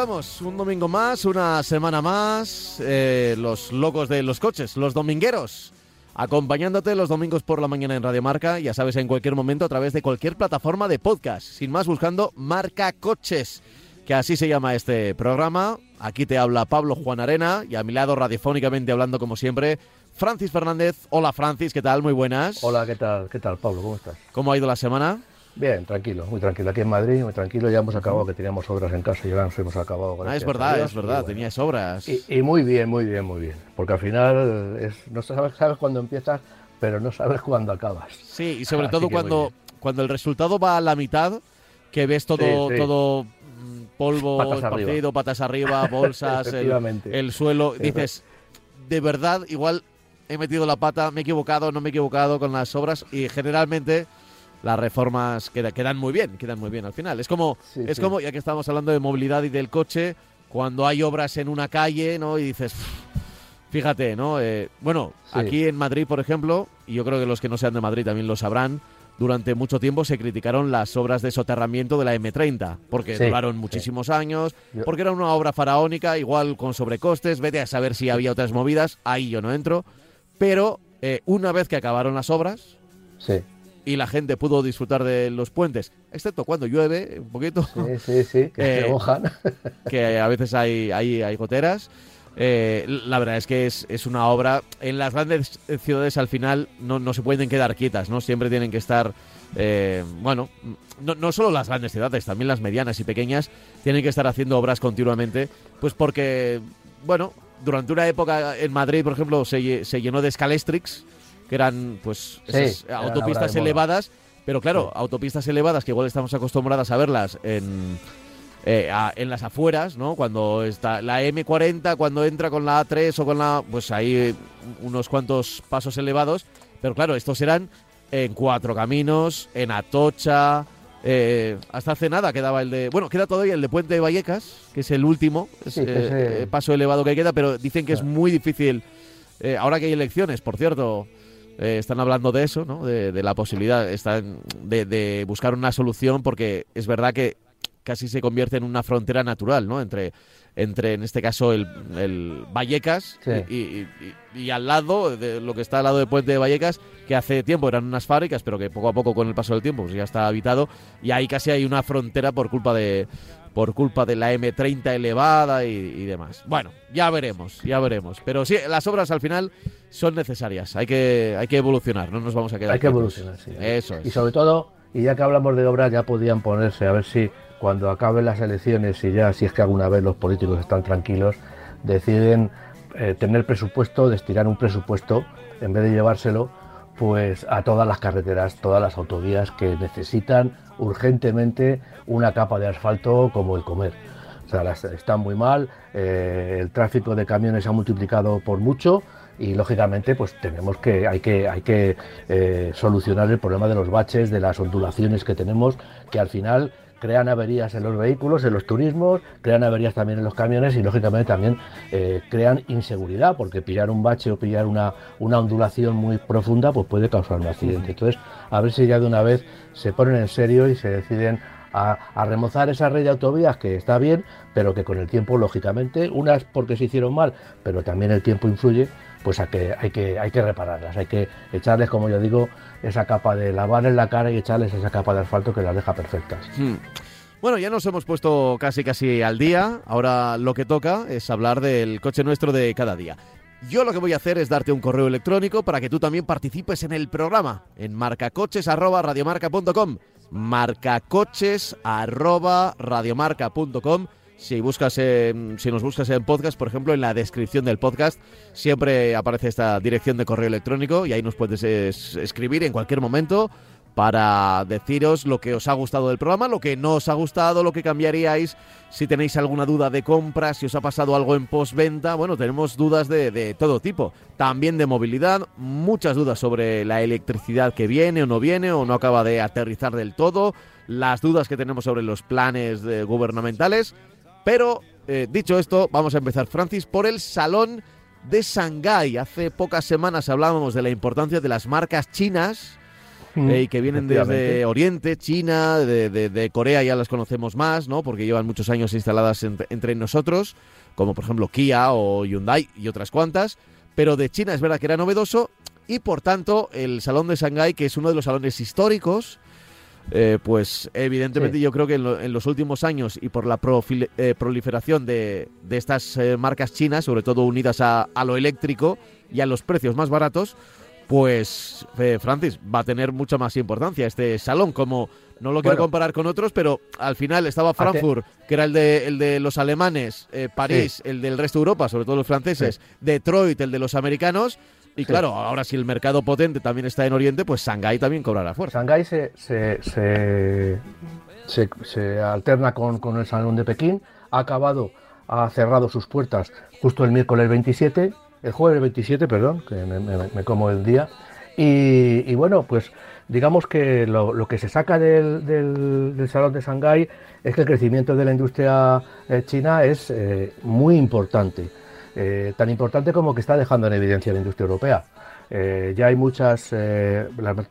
estamos, un domingo más, una semana más, eh, los locos de los coches, los domingueros, acompañándote los domingos por la mañana en Radio Marca, ya sabes, en cualquier momento a través de cualquier plataforma de podcast, sin más buscando Marca Coches, que así se llama este programa. Aquí te habla Pablo Juan Arena y a mi lado radiofónicamente hablando como siempre, Francis Fernández. Hola Francis, ¿qué tal? Muy buenas. Hola, ¿qué tal? ¿Qué tal, Pablo? ¿Cómo estás? ¿Cómo ha ido la semana? Bien, tranquilo, muy tranquilo. Aquí en Madrid, muy tranquilo. Ya hemos acabado, que teníamos obras en casa y ya nos hemos acabado. Ah, es verdad, Dios, es verdad, bueno. tenías obras. Y, y muy bien, muy bien, muy bien. Porque al final es, no sabes, sabes cuándo empiezas, pero no sabes cuándo acabas. Sí, y sobre Así todo cuando, cuando el resultado va a la mitad, que ves todo, Sí, sí. todo mm, polvo Patas arriba. esparcido, patas arriba, bolsas, el suelo. Dices, de verdad, igual he metido la pata, me he equivocado, no me he equivocado con las obras y generalmente las reformas queda- quedan muy bien, quedan muy bien al final. Es como, Sí, es sí. como, ya que estamos hablando de movilidad y del coche, cuando hay obras en una calle, ¿no? Y dices, fíjate, ¿no? Eh, bueno, Sí. aquí en Madrid, por ejemplo, y yo creo que los que no sean de Madrid también lo sabrán, durante mucho tiempo se criticaron las obras de soterramiento de la M30, porque Sí, duraron sí. muchísimos años, porque era una obra faraónica, igual con sobrecostes, vete a saber si había otras movidas, ahí yo no entro, pero eh, una vez que acabaron las obras Sí, y la gente pudo disfrutar de los puentes, excepto cuando llueve un poquito, sí, sí, sí, que Eh, se mojan. que a veces hay, hay, hay goteras. Eh, la verdad es que es, es una obra. En las grandes ciudades al final no, no se pueden quedar quietas, ¿no? Siempre tienen que estar. eh, bueno, no, no solo las grandes ciudades, también las medianas y pequeñas tienen que estar haciendo obras continuamente, pues porque, bueno, durante una época en Madrid, por ejemplo, se, se llenó de Scalestrix, que eran pues Sí, esas eran autopistas elevadas, pero claro, Sí. autopistas elevadas que igual estamos acostumbradas a verlas en, eh, a- en las afueras, ¿no? Cuando está la M40, cuando entra con la A3 o con la... Pues eh, unos cuantos pasos elevados. Pero claro, estos eran en Cuatro Caminos, en Atocha... eh, hasta hace nada quedaba el de... Bueno, queda todavía el de Puente de Vallecas, que es el último Sí, eh, paso elevado que queda, pero dicen que es muy difícil... eh, ahora que hay elecciones, por cierto... eh, están hablando de eso, ¿no? De, de la posibilidad están de, de buscar una solución porque es verdad que casi se convierte en una frontera natural, ¿no? Entre, entre en este caso, el, el Vallecas Sí. y, y- y- y al lado, de lo que está al lado del puente de Vallecas, que hace tiempo eran unas fábricas, pero que poco a poco con el paso del tiempo pues ya está habitado, y ahí casi hay una frontera por culpa de por culpa de la M30 elevada y, y demás. Bueno, ya veremos, ya veremos. Pero sí, las obras al final son necesarias. Hay que, hay que evolucionar, no nos vamos a quedar. Hay que quietos. evolucionar, sí. Eso es. Y sobre todo, y ya que hablamos de obras, ya podían ponerse a ver si cuando acaben las elecciones y ya si es que alguna vez los políticos están tranquilos, deciden eh, tener presupuesto, destinar un presupuesto, en vez de llevárselo, pues a todas las carreteras, todas las autovías que necesitan urgentemente una capa de asfalto como el comer. O sea, están muy mal, eh, el tráfico de camiones se ha multiplicado por mucho y lógicamente pues tenemos que hay que hay que eh, solucionar el problema de los baches, de las ondulaciones que tenemos, que al final crean averías en los vehículos, en los turismos, crean averías también en los camiones y lógicamente también eh, crean inseguridad, porque pillar un bache o pillar una, una ondulación muy profunda pues puede causar un accidente. Entonces, a ver si ya de una vez se ponen en serio y se deciden a, a remozar esa red de autovías que está bien, pero que con el tiempo, lógicamente, unas porque se hicieron mal, pero también el tiempo influye, pues a que hay que hay que repararlas, hay que echarles, como yo digo, esa capa de lavar en la cara y echarles esa capa de asfalto que las deja perfectas. Hmm. Bueno, ya nos hemos puesto casi casi al día. Ahora lo que toca es hablar del coche nuestro de cada día. Yo lo que voy a hacer es darte un correo electrónico para que tú también participes en el programa en marcacoches@radiomarca.com. marcacoches@radiomarca.com. Si buscas, si nos buscas en podcast, por ejemplo, en la descripción del podcast siempre aparece esta dirección de correo electrónico y ahí nos puedes escribir en cualquier momento para deciros lo que os ha gustado del programa, lo que no os ha gustado, lo que cambiaríais, si tenéis alguna duda de compra, si os ha pasado algo en postventa. Bueno, tenemos dudas de, de, todo tipo, también de movilidad, muchas dudas sobre la electricidad que viene o no viene o no acaba de aterrizar del todo, las dudas que tenemos sobre los planes gubernamentales. Pero, eh, dicho esto, vamos a empezar, Francis, por el Salón de Shanghái. Hace pocas semanas hablábamos de la importancia de las marcas chinas Mm, eh, y que vienen desde Oriente, China, de, Corea ya las conocemos más, ¿no? Porque llevan muchos años instaladas entre nosotros, como por ejemplo Kia o Hyundai y otras cuantas. Pero de China es verdad que era novedoso y por tanto el Salón de Shanghái, que es uno de los salones históricos, eh, pues evidentemente yo creo que en, los últimos años y por la eh, proliferación de, estas marcas chinas, sobre todo unidas a, a, lo eléctrico y a los precios más baratos, pues eh, Francis va a tener mucha más importancia este salón como no lo quiero comparar con otros pero al final estaba Frankfurt que era el de el de los alemanes eh, París el del resto de Europa sobre todo los franceses Detroit el de los americanos y claro ahora si el mercado potente también está en Oriente pues Shanghái también cobrará fuerza Shanghái se se, se, alterna con, con el salón de Pekín ha acabado ha cerrado sus puertas justo el miércoles 27 el jueves 27, perdón, que me, como el día. Y, bueno, pues digamos que lo, que se saca del, Salón de Shanghái es que el crecimiento de la industria eh, china es eh, muy importante. Eh, tan importante como que está dejando en evidencia la industria europea. ya hay muchas,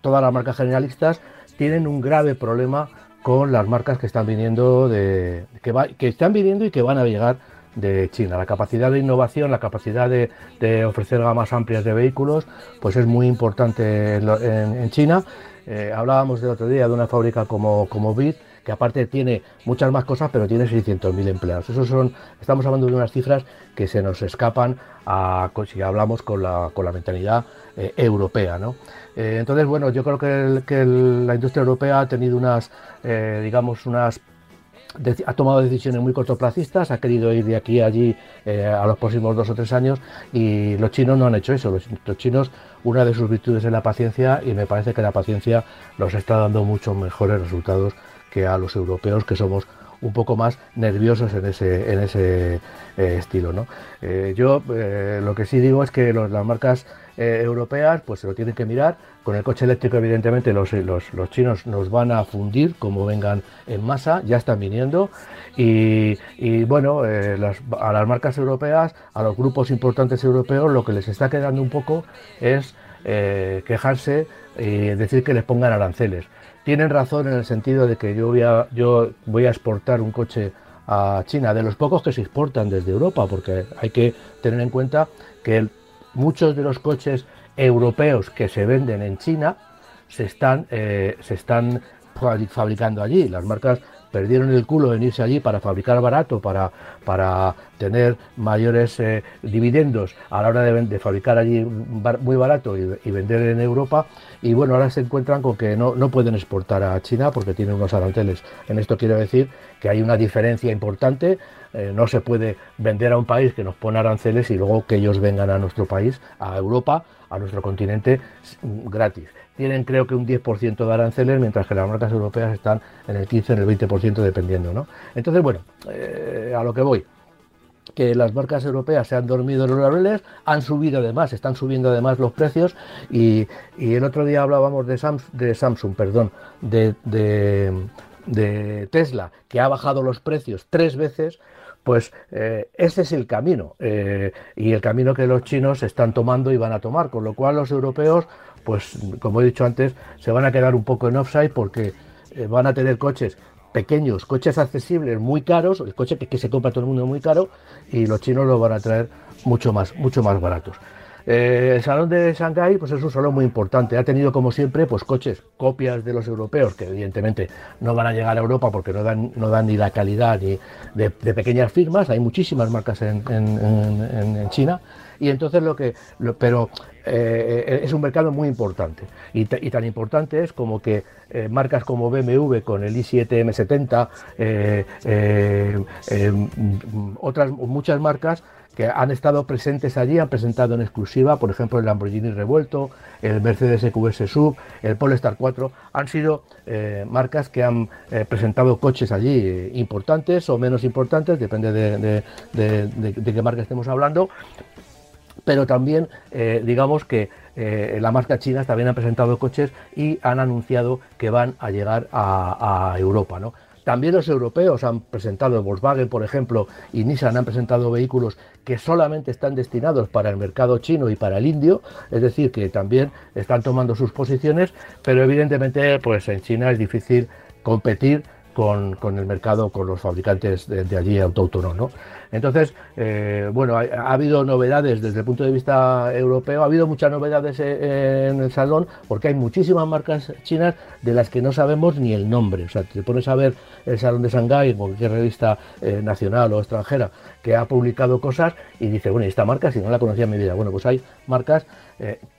todas las marcas generalistas tienen un grave problema con las marcas que están viniendo de, que, están viniendo y que van a llegar de China. La capacidad de innovación, la capacidad de, ofrecer gamas amplias de vehículos, pues es muy importante en, China. Eh, hablábamos del otro día de una fábrica como, como BIT, que aparte tiene muchas más cosas, pero tiene 600.000 empleados. Esos son, estamos hablando de unas cifras que se nos escapan a, si hablamos con la, con la mentalidad eh, europea. ¿no? Eh, entonces, bueno, yo creo que, la industria europea ha tenido unas, digamos, unas ha tomado decisiones muy cortoplacistas, ha querido ir de aquí a allí eh, a los próximos dos o tres años y los chinos no han hecho eso. Los, chinos, una de sus virtudes es la paciencia y me parece que la paciencia nos está dando muchos mejores resultados que a los europeos que somos un poco más nerviosos en ese, en ese eh, estilo. ¿no? Eh, yo lo que sí digo es que las marcas europeas pues se lo tienen que mirar con el coche eléctrico, evidentemente, los, los, chinos nos van a fundir como vengan en masa, ya están viniendo. Y, bueno, eh, a las marcas europeas, a los grupos importantes europeos, lo que les está quedando un poco es eh, quejarse y decir que les pongan aranceles. Tienen razón en el sentido de que yo voy a, yo voy a exportar un coche a China, de los pocos que se exportan desde Europa, porque hay que tener en cuenta que muchos de los coches europeos que se venden en China se están, eh, se están fabricando allí. Las marcas perdieron el culo en irse allí para fabricar barato, para, para tener mayores eh, dividendos a la hora de, fabricar allí muy barato y, vender en Europa. Y bueno, ahora se encuentran con que no, no pueden exportar a China porque tienen unos aranceles. En esto quiero decir que hay una diferencia importante. Eh, no se puede vender a un país que nos pone aranceles y luego que ellos vengan a nuestro país, a Europa, a nuestro continente gratis tienen creo que un 10% de aranceles, mientras que las marcas europeas están en el 15, en el 20% dependiendo. ¿no? Entonces, bueno, eh, a lo que voy que las marcas europeas se han dormido en los laureles, han subido además, están subiendo además los precios y, el otro día hablábamos de, de Samsung, perdón, de, de, Tesla, que ha bajado los precios tres veces, pues eh, ese es el camino eh, y el camino que los chinos están tomando y van a tomar, con lo cual los europeos pues como he dicho antes, se van a quedar un poco en offside porque eh, van a tener coches pequeños, coches accesibles, muy caros, el coche que, se compra todo el mundo muy caro, y los chinos lo van a traer mucho más, mucho más baratos. Eh, el salón de Shanghái pues es un salón muy importante. Ha tenido como siempre pues coches, copias de los europeos que evidentemente no van a llegar a Europa porque no dan, no dan ni la calidad ni de, pequeñas firmas. Hay muchísimas marcas en, China y entonces lo que, pero eh, es un mercado muy importante. Y, tan importante es como que eh, marcas como BMW con el i7 M70, eh, otras muchas marcas que han estado presentes allí, han presentado en exclusiva, por ejemplo, el Lamborghini Revuelto, el Mercedes EQS Sub, el Polestar 4, han sido marcas que han presentado coches allí importantes o menos importantes, depende de, de qué marca estemos hablando, pero también eh, digamos que eh, la marca china también ha presentado coches y han anunciado que van a llegar a, Europa. ¿no? También los europeos han presentado, Volkswagen por ejemplo y Nissan han presentado vehículos que solamente están destinados para el mercado chino y para el indio, es decir, que también están tomando sus posiciones, pero evidentemente pues en China es difícil competir con, el mercado, con los fabricantes de, allí autóctonos. ¿no? Entonces, eh, bueno, ha, habido novedades desde el punto de vista europeo, ha habido muchas novedades eh, en el salón, porque hay muchísimas marcas chinas de las que no sabemos ni el nombre. O sea, te pones a ver el Salón de Shanghái, cualquier revista eh, nacional o extranjera que ha publicado cosas y dice, bueno, ¿y esta marca si no la conocía en mi vida? Bueno, pues hay marcas,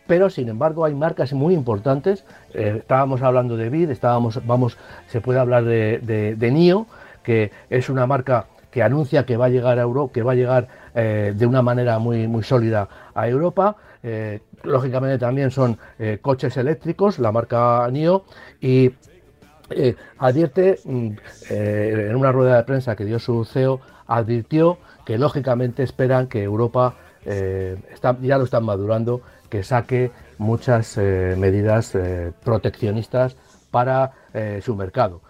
pero sin embargo hay marcas muy importantes. estábamos hablando de BID, estábamos, vamos, se puede hablar de, de NIO, que es una marca que anuncia que va a llegar a Europa, que va a llegar eh, de una manera muy, muy sólida a Europa. Eh, lógicamente también son eh, coches eléctricos, la marca NIO, y advierte, mm, en una rueda de prensa que dio su CEO, advirtió que lógicamente esperan que Europa, ya lo están madurando, que saque muchas medidas proteccionistas para su mercado.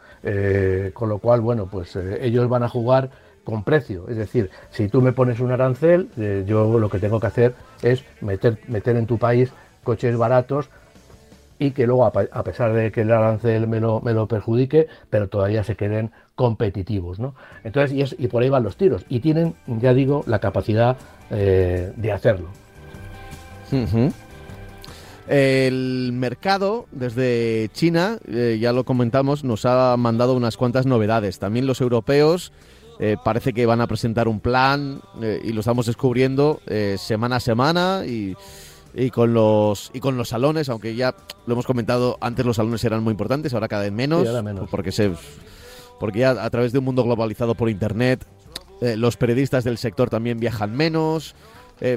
con lo cual, bueno, pues ellos van a jugar con precio. Es decir, si tú me pones un arancel, eh, yo lo que tengo que hacer es meter, meter en tu país coches baratos y que luego, a pesar de que el arancel me lo, me lo perjudique, pero todavía se queden competitivos. ¿no? Entonces, y, es, y, por ahí van los tiros. Y tienen, ya digo, la capacidad eh, de hacerlo. El mercado desde China, eh, ya lo comentamos, nos ha mandado unas cuantas novedades. También los europeos eh, parece que van a presentar un plan eh, y lo estamos descubriendo eh, semana a semana y, con los y con los salones, aunque ya lo hemos comentado antes los salones eran muy importantes, ahora cada vez menos, porque se porque ya a través de un mundo globalizado por internet los periodistas del sector también viajan menos.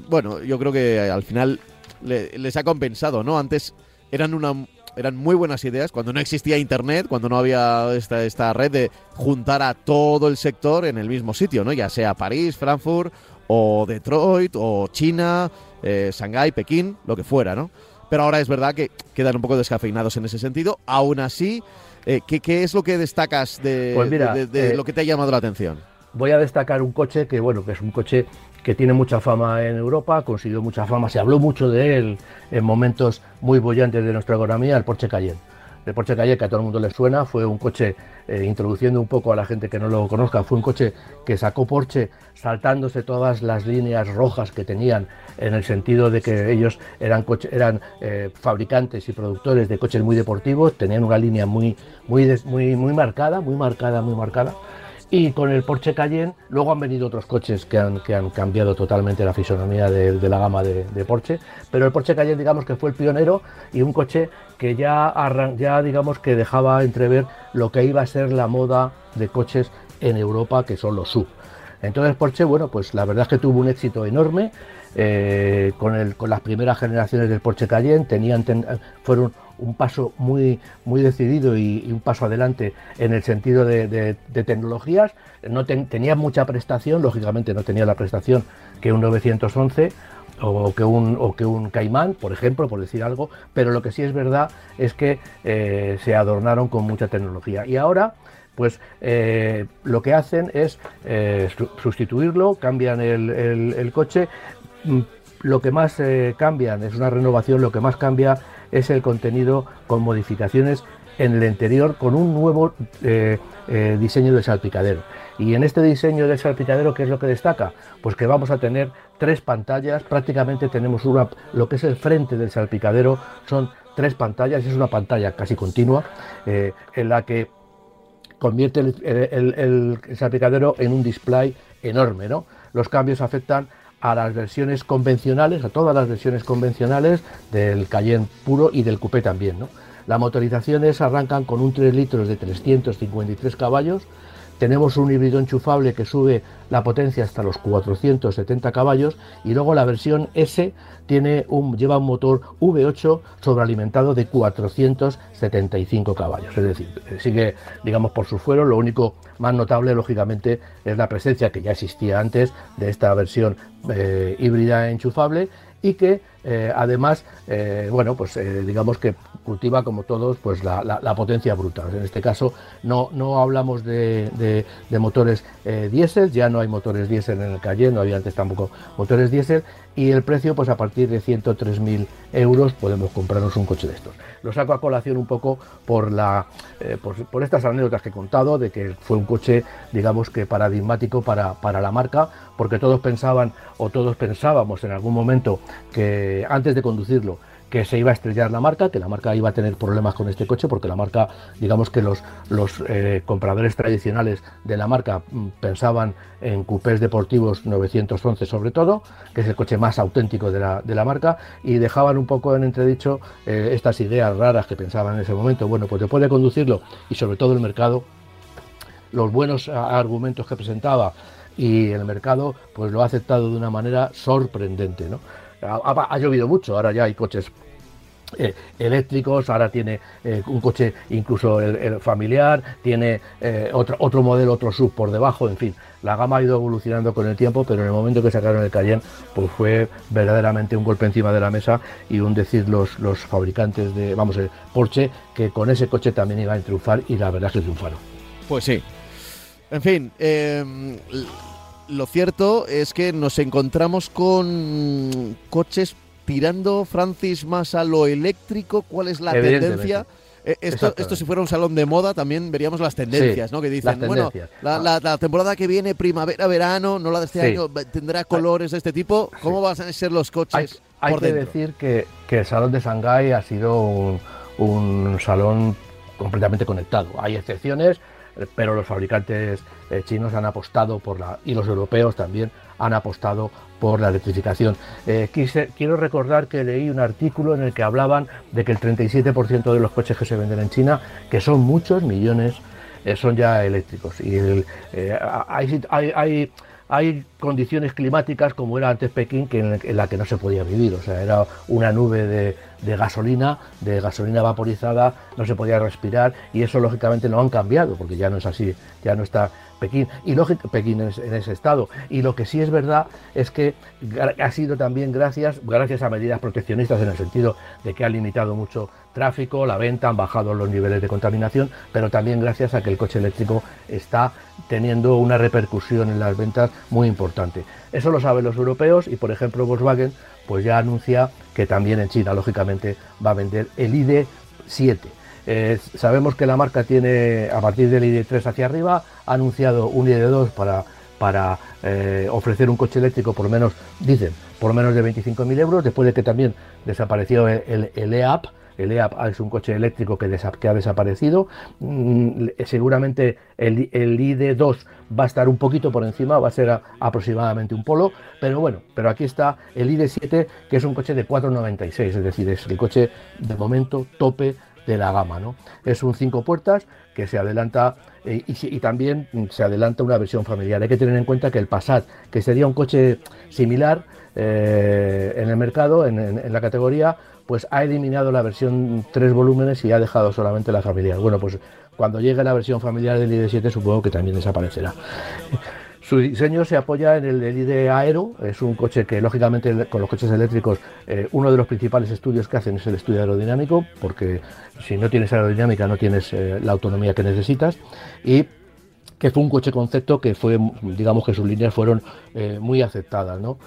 bueno, yo creo que al final les ha compensado, ¿no? Antes eran una eran muy buenas ideas cuando no existía internet, cuando no había esta, esta red de juntar a todo el sector en el mismo sitio, ¿no? Ya sea París, Frankfurt o Detroit o China, eh, Shanghái, Pekín, lo que fuera, ¿no? Pero ahora es verdad que quedan un poco descafeinados en ese sentido. Aún así, eh, ¿qué, es lo que destacas de, pues de, eh, lo que te ha llamado la atención? Voy a destacar un coche que, bueno, que es un coche que tiene mucha fama en Europa, consiguió mucha fama, se habló mucho de él en momentos muy bollantes de nuestra economía, el Porsche Cayenne. El Porsche Cayenne, que a todo el mundo le suena, fue un coche, eh, introduciendo un poco a la gente que no lo conozca, fue un coche que sacó Porsche saltándose todas las líneas rojas que tenían, en el sentido de que ellos eran, eran eh, fabricantes y productores de coches muy deportivos, tenían una línea muy, muy, muy, muy marcada, muy marcada, muy marcada. Y con el Porsche Cayenne, luego han venido otros coches que han, que han cambiado totalmente la fisonomía de, la gama de, Porsche, pero el Porsche Cayenne digamos que fue el pionero y un coche que ya, ya digamos que dejaba entrever lo que iba a ser la moda de coches en Europa, que son los sub. Entonces Porsche, bueno, pues la verdad es que tuvo un éxito enorme. Eh, con, el, con las primeras generaciones del Porsche Cayenne tenían, fueron un paso muy, muy decidido y, un paso adelante en el sentido de, tecnologías. No tenía mucha prestación, lógicamente no tenía la prestación que un 911 o que un, o que un Caimán, por ejemplo, por decir algo, pero lo que sí es verdad es que eh, se adornaron con mucha tecnología. Y ahora, pues eh, lo que hacen es eh, sustituirlo, cambian el, coche. Mm, lo que más cambian es una renovación, lo que más cambia es el contenido con modificaciones en el interior con un nuevo eh, eh, diseño de salpicadero. Y en este diseño del salpicadero, ¿qué es lo que destaca? Pues que vamos a tener tres pantallas, prácticamente tenemos una, lo que es el frente del salpicadero, son tres pantallas, es una pantalla casi continua, eh, en la que convierte el, salpicadero en un display enorme, ¿no? Los cambios afectan a las versiones convencionales, a todas las versiones convencionales del Cayenne puro y del coupé también, ¿no? Las motorizaciones arrancan con un 3 litros de 353 caballos, tenemos un híbrido enchufable que sube la potencia hasta los 470 caballos y luego la versión S tiene un, lleva un motor V8 sobrealimentado de 475 caballos. Es decir, sigue, digamos, por su fuero. Lo único más notable, lógicamente, es la presencia que ya existía antes de esta versión eh, híbrida enchufable y que eh, además, eh, bueno, pues digamos que cultiva como todos pues la, potencia bruta. En este caso no, no hablamos de, motores eh, diésel, ya no hay motores diésel en el calle, no había antes tampoco motores diésel y el precio pues a partir de 103.000 euros podemos comprarnos un coche de estos. Lo saco a colación un poco por, la, eh, por, estas anécdotas que he contado de que fue un coche digamos que paradigmático para, para la marca porque todos pensaban o todos pensábamos en algún momento que antes de conducirlo que se iba a estrellar la marca, que la marca iba a tener problemas con este coche, porque la marca, digamos que los, los eh, compradores tradicionales de la marca mm, pensaban en coupés deportivos 911 sobre todo, que es el coche más auténtico de la, marca, y dejaban un poco en entredicho eh, estas ideas raras que pensaban en ese momento. Bueno, pues después de conducirlo y sobre todo el mercado, los buenos argumentos que presentaba y el mercado pues lo ha aceptado de una manera sorprendente. ¿no? Ha, llovido mucho, ahora ya hay coches eh, eléctricos, ahora tiene eh, un coche incluso familiar, tiene eh, otro, otro modelo, otro sub por debajo, en fin, la gama ha ido evolucionando con el tiempo, pero en el momento que sacaron el Cayenne, pues fue verdaderamente un golpe encima de la mesa y un decir los, los fabricantes de, vamos, el Porsche, que con ese coche también iba a triunfar y la verdad es que triunfaron. Pues sí. En fin, lo cierto es que nos encontramos con coches tirando, Francis, más a lo eléctrico? ¿Cuál es la tendencia? Eh, esto, esto, si fuera un salón de moda, también veríamos las tendencias, ¿no? Que dicen, bueno, ah. la, temporada que viene, primavera, verano, no la de este año, tendrá colores de este tipo. ¿Cómo van a ser los coches? Hay, que decir que, el salón de Shanghái ha sido un, un salón completamente conectado. Hay excepciones, pero los fabricantes eh, chinos han apostado por la, y los europeos también han apostado por la electrificación. Eh, quiero recordar que leí un artículo en el que hablaban de que el 37% de los coches que se venden en China, que son muchos millones, eh, son ya eléctricos. Y hay, hay, condiciones climáticas como era antes Pekín que en, la que no se podía vivir. O sea, era una nube de, de gasolina, de gasolina vaporizada, no se podía respirar y eso lógicamente no han cambiado porque ya no es así, ya no está Pekín y lógico Pekín en, ese estado y lo que sí es verdad es que ha sido también gracias gracias a medidas proteccionistas en el sentido de que ha limitado mucho tráfico, la venta, han bajado los niveles de contaminación, pero también gracias a que el coche eléctrico está teniendo una repercusión en las ventas muy importante. Eso lo saben los europeos y por ejemplo Volkswagen pues ya anuncia que también en China lógicamente va a vender el ID 7 eh, sabemos que la marca tiene, a partir del ID3 hacia arriba, ha anunciado un ID2 para, para eh, ofrecer un coche eléctrico por menos, dicen, por menos de 25.000 euros, después de que también desapareció el, el, EAP. El EAP es un coche eléctrico que, que ha desaparecido. Mm, seguramente el, el, ID2 va a estar un poquito por encima, va a ser aproximadamente un polo, pero bueno, pero aquí está el ID7, que es un coche de 496, es decir, es el coche de momento tope de la gama. ¿no? Es un cinco puertas que se adelanta eh, y, también se adelanta una versión familiar. Hay que tener en cuenta que el Passat, que sería un coche similar eh, en el mercado, en, la categoría, pues ha eliminado la versión tres volúmenes y ha dejado solamente la familiar. Bueno, pues cuando llegue la versión familiar del ID7 supongo que también desaparecerá. Su diseño se apoya en el ID Aero, es un coche que lógicamente con los coches eléctricos eh, uno de los principales estudios que hacen es el estudio aerodinámico, porque si no tienes aerodinámica no tienes eh, la autonomía que necesitas y que fue un coche concepto que fue, digamos que sus líneas fueron eh, muy aceptadas. ¿no?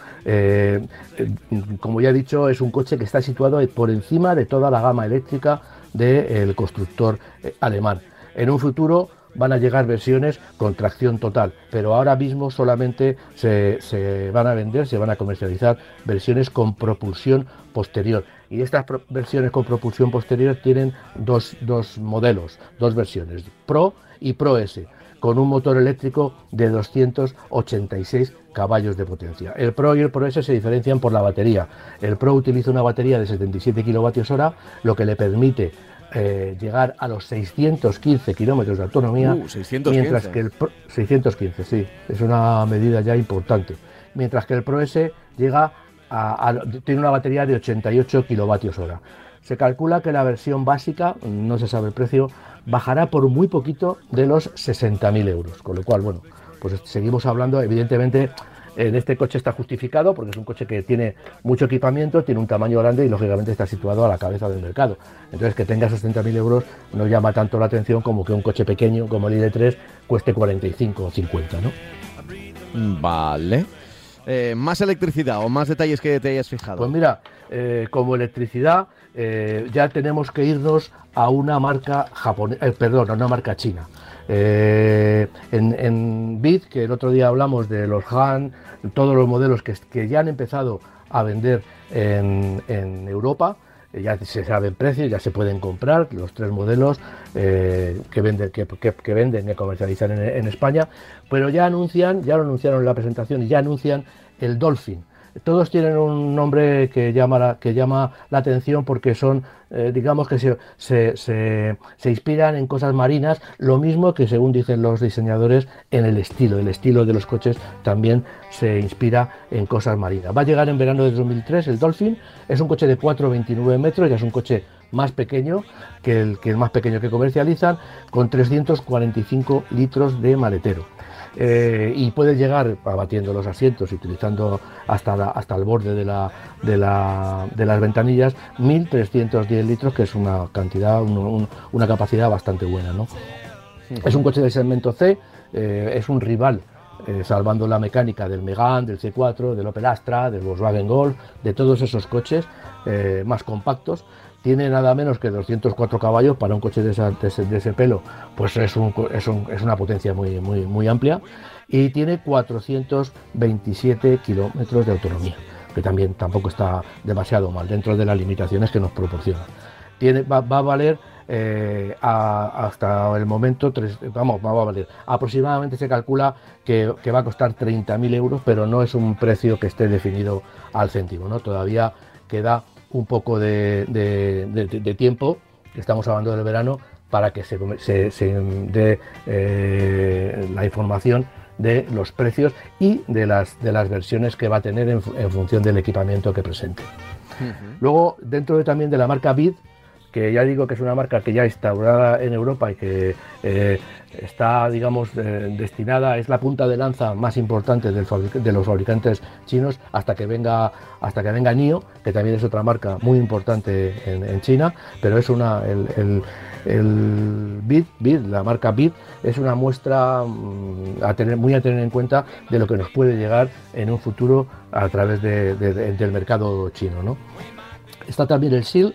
como ya he dicho, es un coche que está situado por encima de toda la gama eléctrica del constructor alemán. En un futuro van a llegar versiones con tracción total, pero ahora mismo solamente se, van a vender, se van a comercializar versiones con propulsión posterior. Y estas versiones con propulsión posterior tienen dos, dos modelos, dos versiones, Pro y Pro S con un motor eléctrico de 286 caballos de potencia. El Pro y el Pro S se diferencian por la batería. El Pro utiliza una batería de 77 kWh, lo que le permite eh, llegar a los 615 kilómetros de autonomía, uh, mientras que el 615, sí, es una medida ya importante. Mientras que el Pro S llega a, tiene una batería de 88 kilovatios hora. Se calcula que la versión básica, no se sabe el precio, bajará por muy poquito de los 60.000 euros. Con lo cual, bueno, pues seguimos hablando, evidentemente, en este coche está justificado porque es un coche que tiene mucho equipamiento, tiene un tamaño grande y lógicamente está situado a la cabeza del mercado. Entonces que tenga 60.000 euros no llama tanto la atención como que un coche pequeño como el ID3 cueste 45 o 50, ¿no? Vale. Eh, ¿Más electricidad o más detalles que te hayas fijado? Pues mira, eh, como electricidad eh, ya tenemos que irnos a una marca japonesa, perdón, a una marca china. En, en BIT, que el otro día hablamos de los Han, todos los modelos que, ya han empezado a vender en, Europa, ya se saben precios, ya se pueden comprar los tres modelos que, venden, que, venden y comercializan en, España, pero ya anuncian, ya lo anunciaron en la presentación y ya anuncian el Dolphin. Todos tienen un nombre que llama la, que llama la atención porque son, eh, digamos que se, se, inspiran en cosas marinas, lo mismo que según dicen los diseñadores en el estilo. El estilo de los coches también se inspira en cosas marinas. Va a llegar en verano de 2003 el Dolphin, es un coche de 4,29 metros, ya es un coche más pequeño que el, que el más pequeño que comercializan, con 345 litros de maletero. Eh, y puede llegar abatiendo los asientos y utilizando hasta, hasta el borde de, la, de, la, de las ventanillas 1.310 litros, que es una cantidad, una capacidad bastante buena. ¿no? Es un coche de segmento C, eh, es un rival eh, salvando la mecánica del Megane, del C4, del Opel Astra, del Volkswagen Golf, de todos esos coches más compactos tiene nada menos que 204 caballos para un coche de, ese, pelo, pues es, una potencia muy, muy, muy amplia y tiene 427 kilómetros de autonomía, que también tampoco está demasiado mal dentro de las limitaciones que nos proporciona. Tiene, va, a valer eh, hasta el momento, vamos, va a valer. Aproximadamente se calcula que, va a costar 30.000 euros, pero no es un precio que esté definido al céntimo. Todavía queda un poco de, tiempo, estamos hablando del verano, para que se, dé eh, la información de los precios y de las, de las versiones que va a tener en, función del equipamiento que presente. Luego, dentro de, también de la marca BID, que ya digo que es una marca que ya instaurada en Europa y que eh, está, digamos, destinada, es la punta de lanza más importante de los fabricantes chinos hasta que venga hasta que venga NIO, que también es otra marca muy importante en, China, pero es una el, el, BID, la marca BID, es una muestra mm, a tener, muy a tener en cuenta de lo que nos puede llegar en un futuro a través del mercado chino. ¿no? Está también el SIL,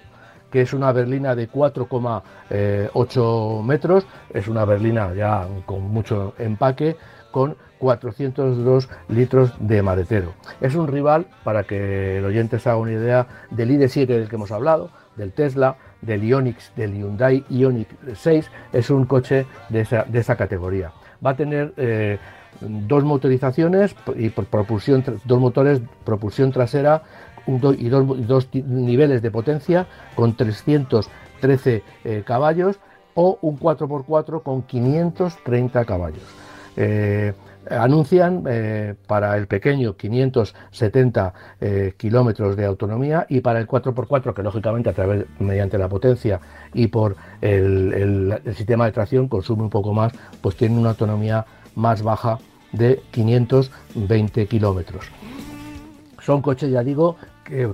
que es una berlina de 4,8 eh, metros, es una berlina ya con mucho empaque, con 402 litros de maletero. Es un rival, para que el oyente se haga una idea, del ID7 del que hemos hablado, del Tesla, del Ionix, del Hyundai Ioniq 6, es un coche de esa, categoría. Va a tener eh, dos motorizaciones y propulsión, dos motores, propulsión trasera y dos, niveles de potencia con 313 eh, caballos o un 4x4 con 530 caballos. Eh, anuncian eh, para el pequeño 570 kilómetros de autonomía y para el 4x4 que lógicamente a través mediante la potencia y por el, el sistema de tracción consume un poco más pues tiene una autonomía más baja de 520 kilómetros son coches, ya digo,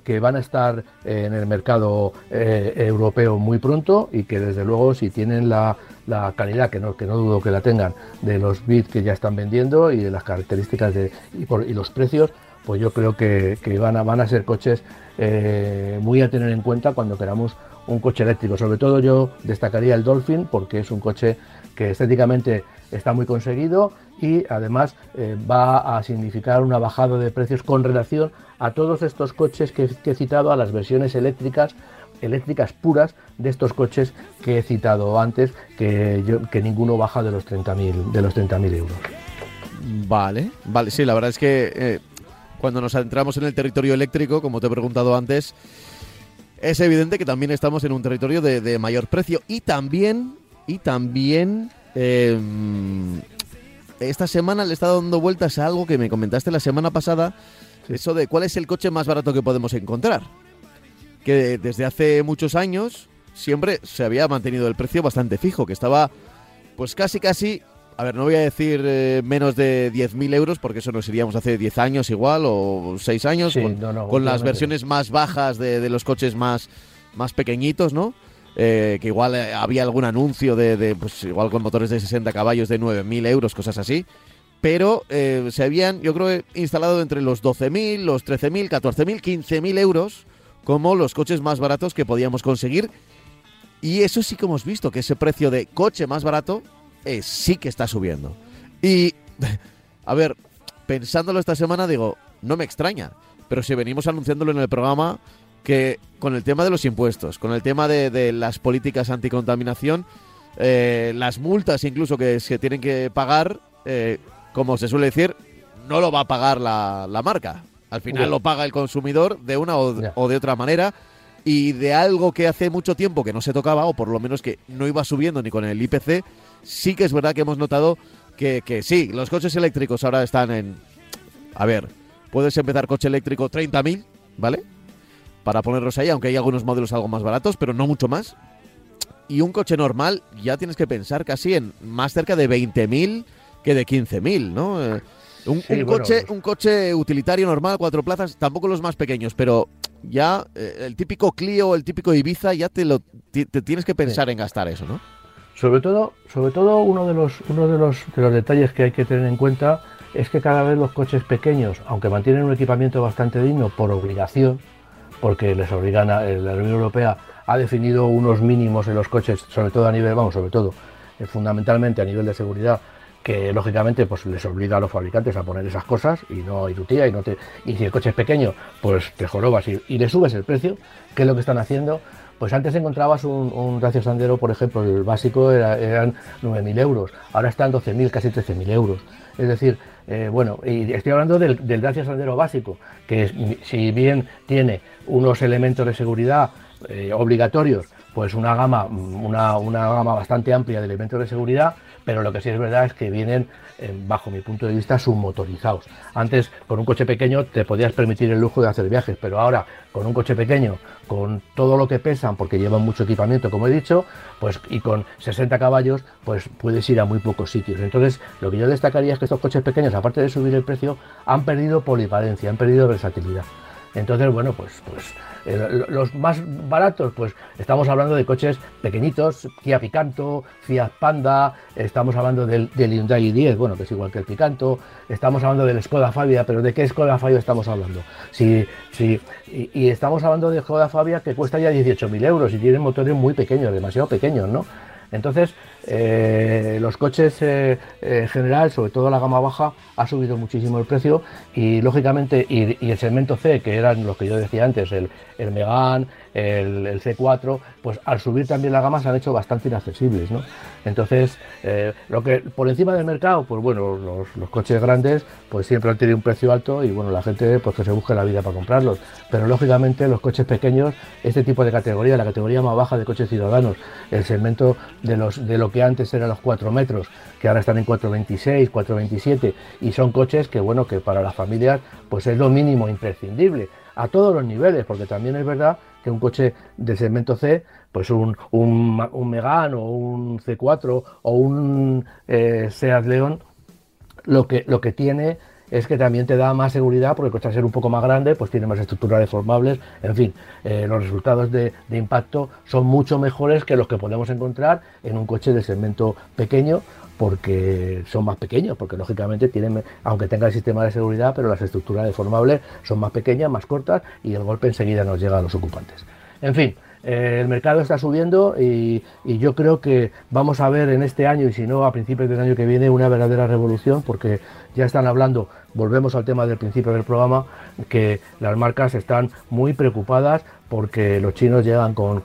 que, van a estar en el mercado eh, europeo muy pronto y que desde luego si tienen la, calidad, que no, que no dudo que la tengan, de los bits que ya están vendiendo y de las características de, y, los precios, pues yo creo que, van, a, van a ser coches eh, muy a tener en cuenta cuando queramos un coche eléctrico. Sobre todo yo destacaría el Dolphin porque es un coche que estéticamente está muy conseguido y además eh, va a significar una bajada de precios con relación a todos estos coches que, he citado, a las versiones eléctricas eléctricas puras de estos coches que he citado antes, que, ninguno baja de los 30.000 de los 30.000 euros. Vale, vale, sí, la verdad es que eh, cuando nos adentramos en el territorio eléctrico, como te he preguntado antes, es evidente que también estamos en un territorio de, mayor precio y también, y también em, esta semana le he estado dando vueltas a algo que me comentaste la semana pasada eso de cuál es el coche más barato que podemos encontrar. Que desde hace muchos años siempre se había mantenido el precio bastante fijo, que estaba pues casi casi, a ver, no voy a decir eh, menos de 10.000 euros, porque eso nos iríamos hace 10 años igual, o 6 años, con, las versiones más bajas de, los coches más, más pequeñitos, ¿no? Eh, que igual eh, había algún anuncio de, pues igual con motores de 60 caballos de 9.000 euros, cosas así pero eh, se habían, yo creo, instalado entre los 12.000, los 13.000, 14.000, 15.000 euros como los coches más baratos que podíamos conseguir. Y eso sí que hemos visto, que ese precio de coche más barato eh, sí que está subiendo. Y, a ver, pensándolo esta semana, digo, no me extraña, pero si venimos anunciándolo en el programa, que con el tema de los impuestos, con el tema de, las políticas anticontaminación, eh, las multas incluso que se tienen que pagar, como se suele decir, no lo va a pagar la, marca. Al final lo paga el consumidor de una o, de otra manera y de algo que hace mucho tiempo que no se tocaba, o por lo menos que no iba subiendo ni con el IPC, sí que es verdad que hemos notado que, que sí, los coches eléctricos ahora están en... A ver, puedes empezar coche eléctrico 30.000, ¿vale? Para ponerlos ahí, aunque hay algunos modelos algo más baratos, pero no mucho más. Y un coche normal ya tienes que pensar casi en más cerca de 20.000 que de 15.000, ¿no? Eh, un, coche, un coche utilitario normal, cuatro plazas, tampoco los más pequeños, pero ya eh, el típico Clio, el típico Ibiza, ya te lo te, tienes que pensar en gastar eso, ¿no? Sobre todo, sobre todo uno de los uno de los, de los detalles que hay que tener en cuenta es que cada vez los coches pequeños, aunque mantienen un equipamiento bastante digno por obligación, porque les obligan a, la Unión Europea ha definido unos mínimos en los coches, sobre todo a nivel, vamos, sobre todo, eh, fundamentalmente a nivel de seguridad, que lógicamente pues les obliga a los fabricantes a poner esas cosas y no hay y no te y si el coche es pequeño pues te jorobas y, le subes el precio. Que es lo que están haciendo pues antes encontrabas un, un Sandero por ejemplo el básico eran 9.000 euros ahora están 12.000 casi 13.000 euros. Es decir eh, bueno y estoy hablando del, del Dacia Sandero básico que si bien tiene unos elementos de seguridad eh, obligatorios pues una gama una, una gama bastante amplia de elementos de seguridad pero lo que sí es verdad es que vienen, eh, bajo mi punto de vista, submotorizados. Antes, con un coche pequeño te podías permitir el lujo de hacer viajes, pero ahora, con un coche pequeño, con todo lo que pesan, porque llevan mucho equipamiento, como he dicho, pues y con 60 caballos, pues puedes ir a muy pocos sitios. Entonces, lo que yo destacaría es que estos coches pequeños, aparte de subir el precio, han perdido polivalencia, han perdido versatilidad. Entonces, bueno, pues, pues eh, los más baratos, pues estamos hablando de coches pequeñitos, Kia Picanto, Fiat Panda, estamos hablando del, Hyundai i10, bueno, que es igual que el Picanto, estamos hablando del Skoda Fabia, pero ¿de qué Skoda Fabia estamos hablando? Si, si, y, estamos hablando de Skoda Fabia que cuesta ya 18.000 euros y tiene motores muy pequeños, demasiado pequeños, ¿no? Entonces, eh, los coches eh, en general, sobre todo la gama baja, ha subido muchísimo el precio y lógicamente, y, y, el segmento C, que eran los que yo decía antes, el, el Megan, el, C4, pues al subir también la gama se han hecho bastante inaccesibles, ¿no? Entonces, eh, lo que por encima del mercado, pues bueno, los, coches grandes, pues siempre han tenido un precio alto y bueno, la gente pues que se busque la vida para comprarlos. Pero lógicamente los coches pequeños, este tipo de categoría, la categoría más baja de coches ciudadanos, el segmento de los de lo que antes eran los 4 metros, que ahora están en 426, 427, y son coches que bueno, que para las familias, pues es lo mínimo imprescindible a todos los niveles, porque también es verdad que un coche del segmento C, pues un, un, un Megane o un C4 o un eh, Seat León, lo que, lo que tiene es que también te da más seguridad porque al ser un poco más grande, pues tiene más estructuras deformables, en fin, eh, los resultados de, impacto son mucho mejores que los que podemos encontrar en un coche de segmento pequeño porque son más pequeños, porque lógicamente tienen, aunque tenga el sistema de seguridad, pero las estructuras deformables son más pequeñas, más cortas y el golpe enseguida nos llega a los ocupantes. En fin, eh, el mercado está subiendo y, yo creo que vamos a ver en este año y si no a principios del año que viene una verdadera revolución porque ya están hablando, volvemos al tema del principio del programa, que las marcas están muy preocupadas porque los chinos llegan con,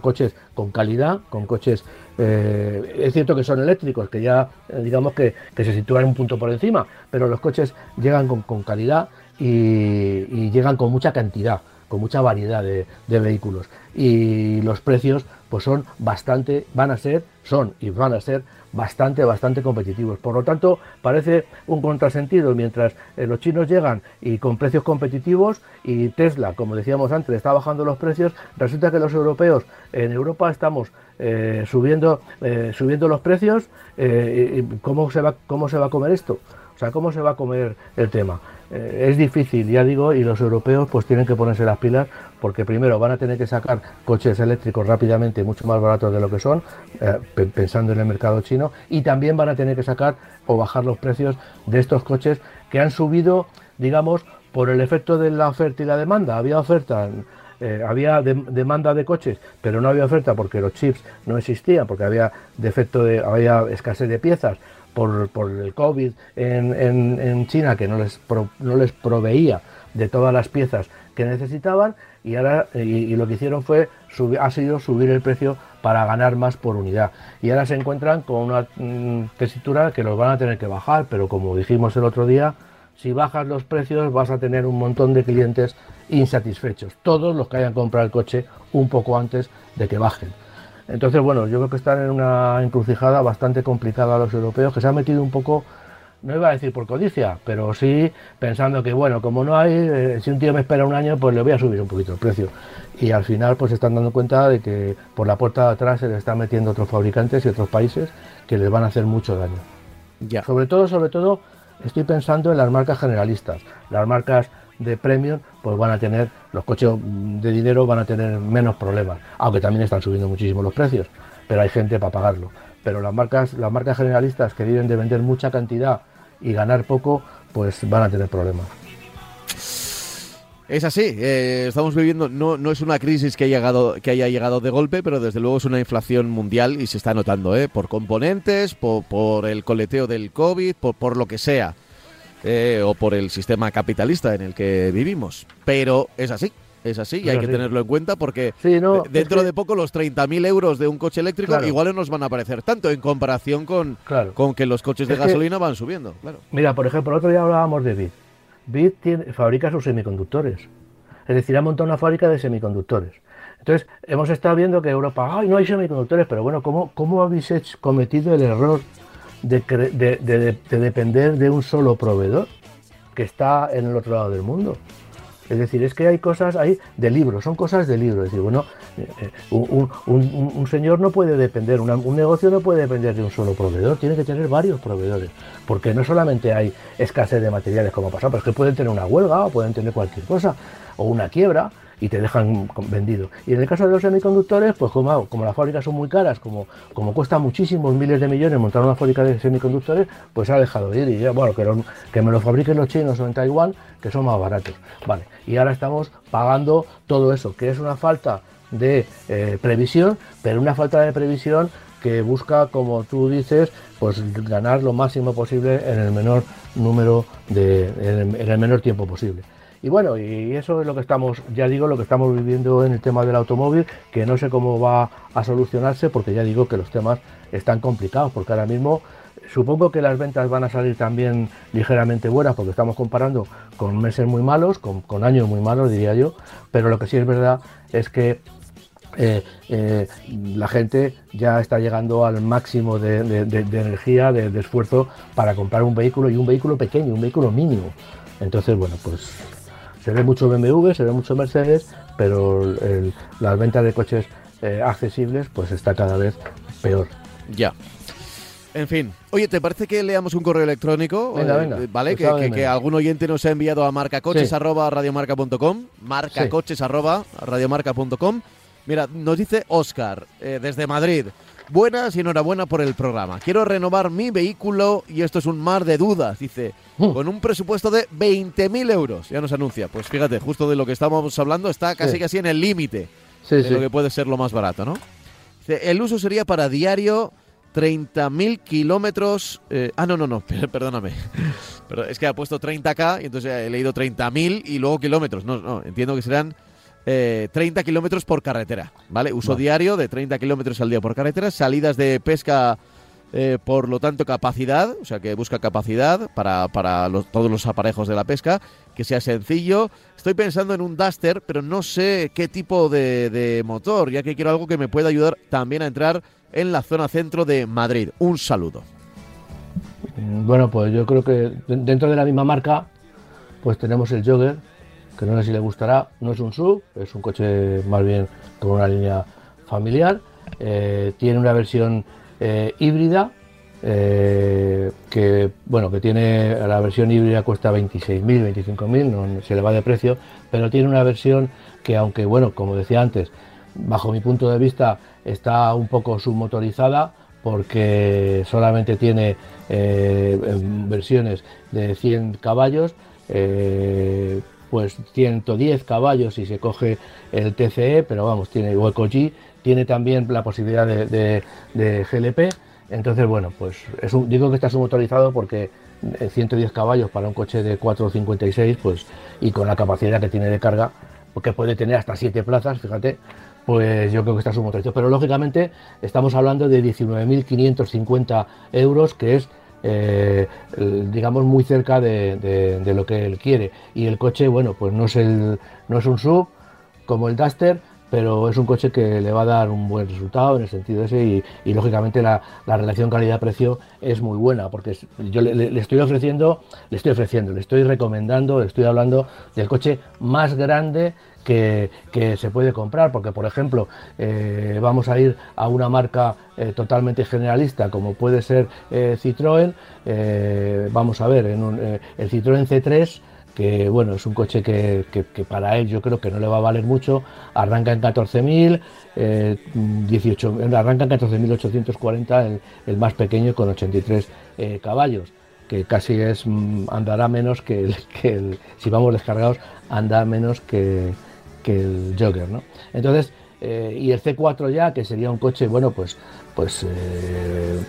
coches con calidad, con coches, eh, es cierto que son eléctricos, que ya eh, digamos que, se sitúan un punto por encima, pero los coches llegan con, calidad y llegan con mucha cantidad con mucha variedad de, vehículos y los precios pues son bastante, van a ser, son y van a ser bastante, bastante competitivos. Por lo tanto, parece un contrasentido mientras eh, los chinos llegan y con precios competitivos y Tesla, como decíamos antes, está bajando los precios, resulta que los europeos en Europa estamos eh, subiendo, eh, subiendo los precios. ¿cómo, se va, ¿Cómo se va a comer esto? O sea, ¿cómo se va a comer el tema? Eh, es difícil, ya digo, y los europeos pues tienen que ponerse las pilas porque primero van a tener que sacar coches eléctricos rápidamente mucho más baratos de lo que son, eh, pensando en el mercado chino, y también van a tener que sacar o bajar los precios de estos coches que han subido, digamos, por el efecto de la oferta y la demanda. Había oferta eh, había demanda de coches, pero no había oferta porque los chips no existían, porque había defecto de, había escasez de piezas, por, el COVID en, China que no les, no les proveía de todas las piezas que necesitaban y ahora y, lo que hicieron fue ha sido subir el precio para ganar más por unidad. Y ahora se encuentran con una mm, tesitura que los van a tener que bajar pero como dijimos el otro día si bajas los precios vas a tener un montón de clientes insatisfechos todos los que hayan comprado el coche un poco antes de que bajen entonces, bueno, yo creo que están en una encrucijada bastante complicada los europeos, que se han metido un poco, no iba a decir por codicia, pero sí pensando que, bueno, como no hay, eh, si un tío me espera un año, pues le voy a subir un poquito el precio. Y al final, pues se están dando cuenta de que por la puerta de atrás se le están metiendo otros fabricantes y otros países que les van a hacer mucho daño. Ya. Sobre todo, sobre todo, estoy pensando en las marcas generalistas, las marcas de premium, pues van a tener, los coches de dinero van a tener menos problemas, aunque también están subiendo muchísimo los precios, pero hay gente para pagarlo. Pero las marcas, las marcas generalistas que viven de vender mucha cantidad y ganar poco, pues van a tener problemas. Es así, eh, estamos viviendo, no, no es una crisis que haya, llegado, que haya llegado de golpe, pero desde luego es una inflación mundial y se está notando, ¿eh? por componentes, por, por el coleteo del COVID, por, por lo que sea. Eh, o por el sistema capitalista en el que vivimos. Pero es así, es así y hay que tenerlo en cuenta porque dentro de poco los 30.000 euros de un coche eléctrico igual no nos van a aparecer tanto en comparación con, con que los coches de gasolina van subiendo. Claro. Mira, por ejemplo, el otro día hablábamos de BIT. BIT fabrica sus semiconductores. Es decir, ha montado una fábrica de semiconductores. Entonces, hemos estado viendo que Europa, ay, no hay semiconductores, pero bueno, ¿cómo, cómo habéis cometido el error de, depender de un solo proveedor que está en el otro lado del mundo. Es decir, es que hay cosas ahí de libro, son cosas de libro. Es decir, bueno, eh, eh, un, señor no puede depender, un negocio no puede depender de un solo proveedor, tiene que tener varios proveedores. Porque no solamente hay escasez de materiales como ha pasado, pero es que pueden tener una huelga o pueden tener cualquier cosa, o una quiebra, y te dejan vendido. Y en el caso de los semiconductores, pues como, como las fábricas son muy caras, como, como cuesta muchísimos miles de millones montar una fábrica de semiconductores, pues ha dejado de ir y ya, bueno, que, me lo fabriquen los chinos o en Taiwán, que son más baratos. Vale, y ahora estamos pagando todo eso, que es una falta de eh, previsión, pero una falta de previsión que busca, como tú dices, pues ganar lo máximo posible en el menor número de, en el menor tiempo posible. Y bueno, y eso es lo que estamos, ya digo, lo que estamos viviendo en el tema del automóvil, que no sé cómo va a solucionarse, porque ya digo que los temas están complicados, porque ahora mismo supongo que las ventas van a salir también ligeramente buenas, porque estamos comparando con meses muy malos, con, años muy malos, diría yo, pero lo que sí es verdad es que eh, eh, la gente ya está llegando al máximo de, energía, de, esfuerzo para comprar un vehículo y un vehículo pequeño, un vehículo mínimo. Entonces, bueno, pues se ve mucho BMW, se ve mucho Mercedes, pero las ventas de coches eh, accesibles pues está cada vez peor. Ya. En fin. Oye, ¿te parece que leamos un correo electrónico? Venga, Eh, venga. ¿Vale? Que, de que- algún oyente nos ha enviado a marcacoches Sí. arroba radiomarca.com. Marcacoches arroba radiomarca.com. Mira, nos dice Oscar, eh, desde Madrid. Buenas y enhorabuena por el programa. Quiero renovar mi vehículo y esto es un mar de dudas. Dice, Mm. con un presupuesto de 20.000 euros. Ya nos anuncia. Pues fíjate, justo de lo que estábamos hablando, está casi Sí. casi en el límite Sí, de sí. lo que puede ser lo más barato, ¿no? Dice, el uso sería para diario 30.000 kilómetros. eh, ah, no, no, no, per- perdóname. Pero es que ha puesto 30k y entonces he leído 30.000 y luego kilómetros. No, no, entiendo que serán eh, 30 kilómetros por carretera, ¿vale? Uso Vale. diario de 30 kilómetros al día por carretera, salidas de pesca. eh, por lo tanto, capacidad, o sea que busca capacidad para, para los- todos los aparejos de la pesca, que sea sencillo. Estoy pensando en un Duster, pero no sé qué tipo de, de motor, ya que quiero algo que me pueda ayudar también a entrar en la zona centro de Madrid. Un saludo. Mm, Bueno, pues yo creo que de- dentro de la misma marca, pues tenemos el Jogger, que no sé si le gustará, no es un sub, es un coche más bien con una línea familiar, eh, tiene una versión eh, híbrida, eh, que bueno, que tiene, la versión híbrida cuesta 26.000, 25.000, no se le va de precio, pero tiene una versión que aunque bueno, como decía antes, bajo mi punto de vista está un poco submotorizada porque solamente tiene en versiones de 100 caballos, pues 110 caballos si se coge el TCE, pero vamos, tiene Eco G, tiene también la posibilidad de, de- GLP. Entonces, bueno, pues es un- digo que está submotorizado porque eh, 110 caballos para un coche de 456, pues y con la capacidad que tiene de carga, porque puede tener hasta 7 plazas, fíjate, pues yo creo que está submotorizado. Pero lógicamente estamos hablando de 19.550 euros, que es, eh, digamos, muy cerca de, lo que él quiere. Y el coche, bueno, pues no es, el, no es un sub como el Duster, pero es un coche que le va a dar un buen resultado en el sentido ese y, lógicamente la, la relación calidad-precio es muy buena porque yo le- le estoy ofreciendo, le estoy ofreciendo, le estoy recomendando, le estoy hablando del coche más grande que, se puede comprar porque por ejemplo eh, vamos a ir a una marca eh, totalmente generalista como puede ser eh, Citroën, eh, vamos a ver en un, el Citroën C3 que bueno, es un coche que, para él yo creo que no le va a valer mucho, arranca en 14.000, eh, 18, arranca en 14.840 el, el más pequeño con 83 eh, caballos, que casi es mm, andará menos que el, que si vamos descargados, anda menos que, que el Jogger, ¿no? Entonces, eh, y el C4 ya, que sería un coche, bueno, pues, pues eh,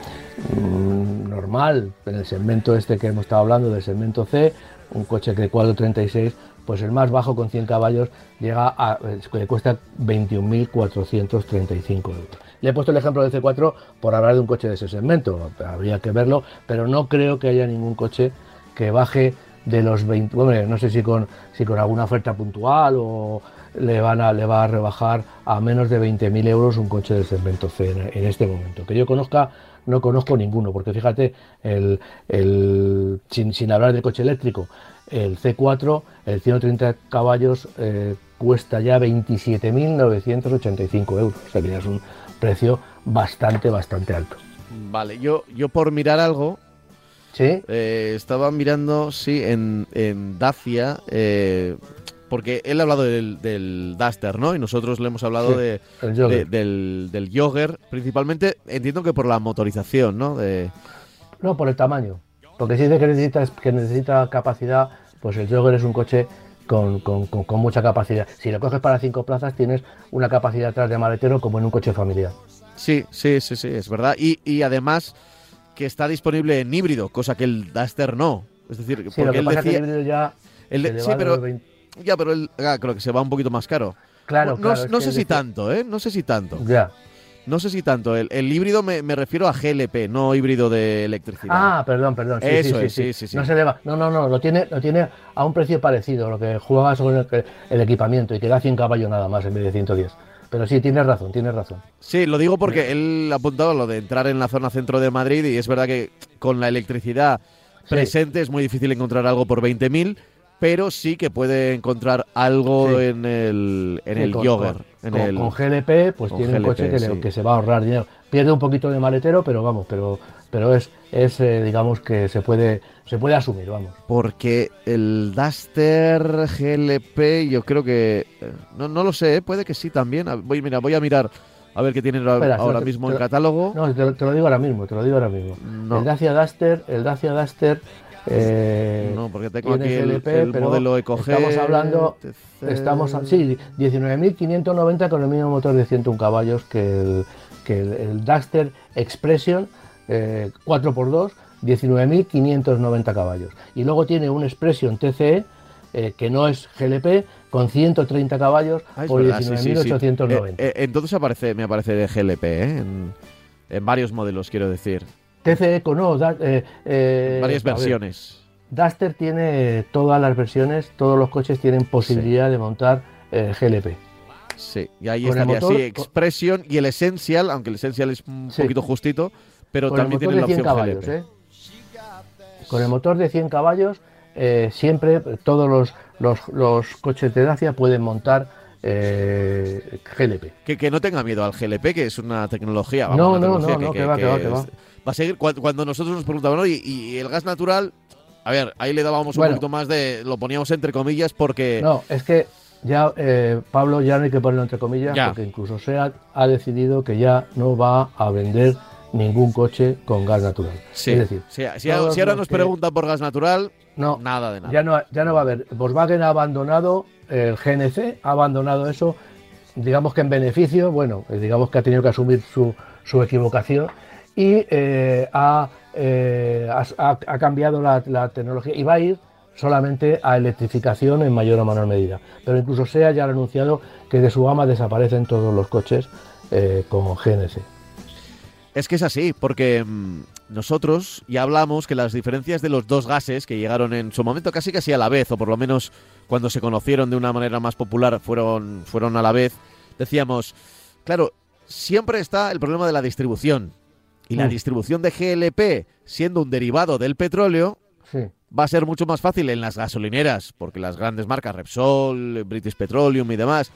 mm, normal, en el segmento este que hemos estado hablando, del segmento C, un coche de 436, pues el más bajo con 100 caballos llega a, que cuesta 21.435 euros. Le he puesto el ejemplo del C4 por hablar de un coche de ese segmento, habría que verlo, pero no creo que haya ningún coche que baje de los 20, hombre, no sé si con, si con alguna oferta puntual o le, van a, le va a rebajar a menos de 20.000 euros un coche del segmento C en, en este momento. Que yo conozca, no conozco ninguno, porque fíjate, el, el- sin, sin hablar del coche eléctrico, el C4, el 130 caballos, eh, cuesta ya 27.985 euros, o sea que ya es un precio bastante, bastante alto. Vale, yo, yo por mirar algo, ¿Sí? eh, estaba mirando, sí, en, en Dacia, eh, porque él ha hablado del, del Duster, ¿no? Y nosotros le hemos hablado Sí, de, el del, del Jogger, principalmente, entiendo que por la motorización, ¿no? De, No, por el tamaño. Porque si dice que necesita, que necesita capacidad, pues el Jogger es un coche con, con- con- con mucha capacidad. Si lo coges para cinco plazas, tienes una capacidad atrás de maletero como en un coche familiar. Sí, sí, sí, sí, es verdad. Y, y además que está disponible en híbrido, cosa que el Duster no. Es decir, Sí, lo porque que él pasa decía... que el híbrido ya. le sí, pero, los 20 ya, pero él, ah, creo que se va un poquito más caro. Claro, no, claro, no- sé si tanto, ¿eh? No sé si tanto. Ya. No sé si tanto. El, el híbrido me, me refiero a GLP, no híbrido de electricidad. Ah, perdón, perdón. Sí, Eso sí, es, sí, sí, sí. No se le va. No, no, no. Lo tiene, lo tiene a un precio parecido, lo que juegas con el, el equipamiento y que da 100 caballos nada más en vez de 110. Pero sí, tienes razón, tienes razón. Sí, lo digo porque él ha apuntado lo de entrar en la zona centro de Madrid y es verdad que con la electricidad presente es muy difícil encontrar algo por 20.000, pero sí que puede encontrar algo Sí. en el, en Sí, el con- Jogger. con- en con, el, con GLP, pues tiene un coche que, le- sí. que se va a ahorrar dinero. Pierde un poquito de maletero, pero vamos, pero, pero es, es eh, digamos que se puede, se puede asumir, vamos. Porque el Duster GLP, yo creo que. No, no lo sé, ¿eh? puede que sí también. Voy, mira, voy a mirar a ver qué tienen ahora- Espera, ahora te- mismo te- en catálogo. No, te, lo- te lo digo ahora mismo, te lo digo ahora mismo. No. El Dacia Duster, el Dacia Duster, eh, No, porque tengo aquí el, GLP, el pero modelo EcoG. estamos hablando, TC. estamos, sí, 19.590 con el mismo motor de 101 caballos que el, que el, el Duster Expression eh, 4x2, 19.590 caballos. Y luego tiene un Expression TCE eh, que no es GLP con 130 caballos Ah, por verdad, sí, sí, sí. 19.890. Eh, entonces aparece, me aparece de GLP, ¿eh? en, en varios modelos, quiero decir. TCE no, da- eh, eh, varias a ver, versiones. Duster tiene todas las versiones, todos los coches tienen posibilidad de montar eh, GLP. Sí, y ahí con estaría motor- así, Expression y el Essential, aunque el Essential es un Sí. poquito justito, pero con también tiene la de 100 opción caballos, GLP. Con el motor de 100 caballos, siempre todos los, los, los coches de Dacia pueden montar eh, GLP. Que, que no tenga miedo al GLP, que es una tecnología. No, una no, tecnología no, no, que va, que va, que va. Va a seguir. Cuando, nosotros nos preguntaban, "Oye, y, y el gas natural, a ver, ahí le dábamos un poquito más de. Lo poníamos entre comillas porque. No, es que ya, eh, Pablo, ya no hay que ponerlo entre comillas, Ya. porque incluso SEAT ha decidido que ya no va a vender ningún coche con gas natural. Sí, Es decir, si, si- todos si ahora nos que- preguntan por gas natural, no, nada de nada. Ya no, ya no va a haber. Volkswagen ha abandonado el GNC, ha abandonado eso, digamos que en beneficio, bueno, eh, digamos que ha tenido que asumir su, su equivocación y eh, ha, eh, ha- cambiado la, la tecnología y va a ir solamente a electrificación en mayor o menor medida. Pero incluso SEA ya ha anunciado que de su gama desaparecen todos los coches eh, con GNC. Es que es así, porque mm, nosotros ya hablamos que las diferencias de los dos gases que llegaron en su momento casi casi a la vez, o por lo menos cuando se conocieron de una manera más popular fueron, fueron a la vez, decíamos, claro, siempre está el problema de la distribución. Y la Mm. distribución de GLP, siendo un derivado del petróleo, Sí. va a ser mucho más fácil en las gasolineras, porque las grandes marcas Repsol, British Petroleum y demás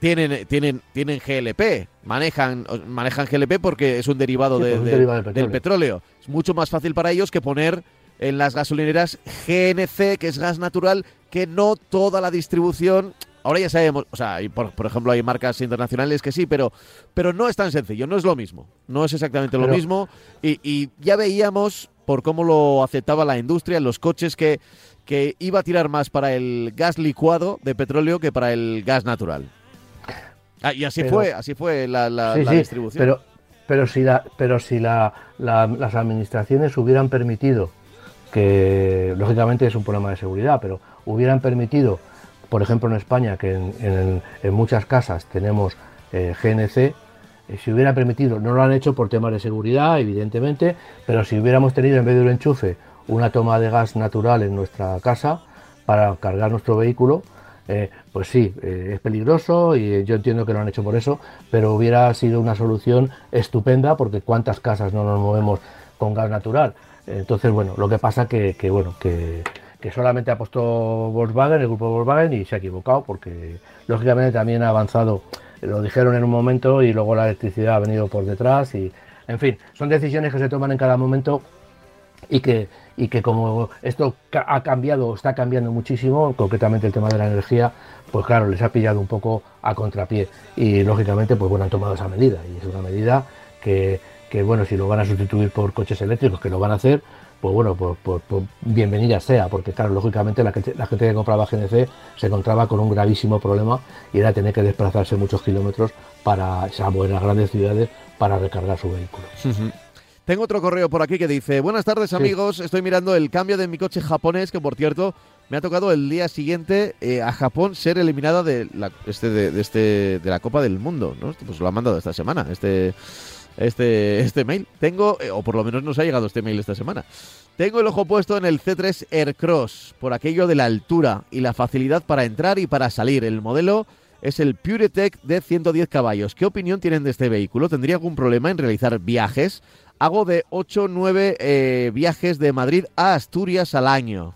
tienen, tienen, tienen GLP, manejan, manejan GLP porque es un derivado, Sí, de- pues un de- derivado del petróleo. Es mucho más fácil para ellos que poner en las gasolineras GNC, que es gas natural, que no toda la distribución. Ahora ya sabemos, o sea, hay, por, por ejemplo, hay marcas internacionales que sí, pero, pero no es tan sencillo, no es lo mismo. No es exactamente lo Pero- mismo. Y, y ya veíamos por cómo lo aceptaba la industria los coches que, que iba a tirar más para el gas licuado de petróleo que para el gas natural. Ah, y así Pero- fue, así fue la, la- Sí, la sí, distribución. Pero, pero si, la, pero si la- las administraciones hubieran permitido, que lógicamente es un problema de seguridad, pero hubieran permitido, por ejemplo en España, que en, muchas casas tenemos eh, GNC, eh, si hubieran permitido, no lo han hecho por temas de seguridad, evidentemente, pero si hubiéramos tenido en vez de un enchufe una toma de gas natural en nuestra casa para cargar nuestro vehículo, eh, pues sí, es peligroso y yo entiendo que lo han hecho por eso, pero hubiera sido una solución estupenda porque cuántas casas no nos movemos con gas natural. Entonces, bueno, lo que pasa que, que bueno, que, que solamente ha puesto Volkswagen, el grupo Volkswagen, y se ha equivocado porque lógicamente también ha avanzado, lo dijeron en un momento y luego la electricidad ha venido por detrás y, en fin, son decisiones que se toman en cada momento y que, y que como esto ha cambiado, está cambiando muchísimo, concretamente el tema de la energía, pues claro, les ha pillado un poco a contrapié. Y lógicamente pues bueno, han tomado esa medida y es una medida que, que, bueno, si lo van a sustituir por coches eléctricos, que lo van a hacer, pues bueno, pues, pues- pues bienvenida sea, porque claro, lógicamente la, gente- la gente que compraba GNC se encontraba con un gravísimo problema y era tener que desplazarse muchos kilómetros para, salvo en las grandes ciudades, para recargar su vehículo. Tengo otro correo por aquí que dice, buenas tardes amigos, estoy mirando el cambio de mi coche japonés, que por cierto me ha tocado el día siguiente eh, a Japón ser eliminada de la, este, de, de este, de la Copa del Mundo, ¿no? Pues lo han mandado esta semana, este, este, este mail. Tengo, eh, o por lo menos nos ha llegado este mail esta semana. Tengo el ojo puesto en el C3 Aircross, por aquello de la altura y la facilidad para entrar y para salir. El modelo es el PureTech de 110 caballos. ¿Qué opinión tienen de este vehículo? ¿Tendría algún problema en realizar viajes? Hago de 8 o 9 viajes de Madrid a Asturias al año.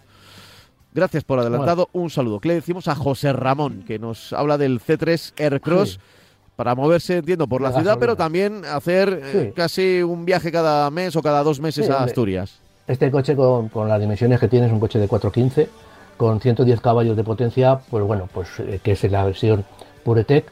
Gracias por adelantado. Un saludo. ¿Qué le decimos a José Ramón, que nos habla del C3 Aircross? Para moverse, entiendo, por la, ciudad, pero también hacer eh, casi un viaje cada mes o cada dos meses a Asturias. Este coche, con, las dimensiones que tiene, es un coche de 415, con 110 caballos de potencia, pues bueno, pues eh, que es la versión PureTech,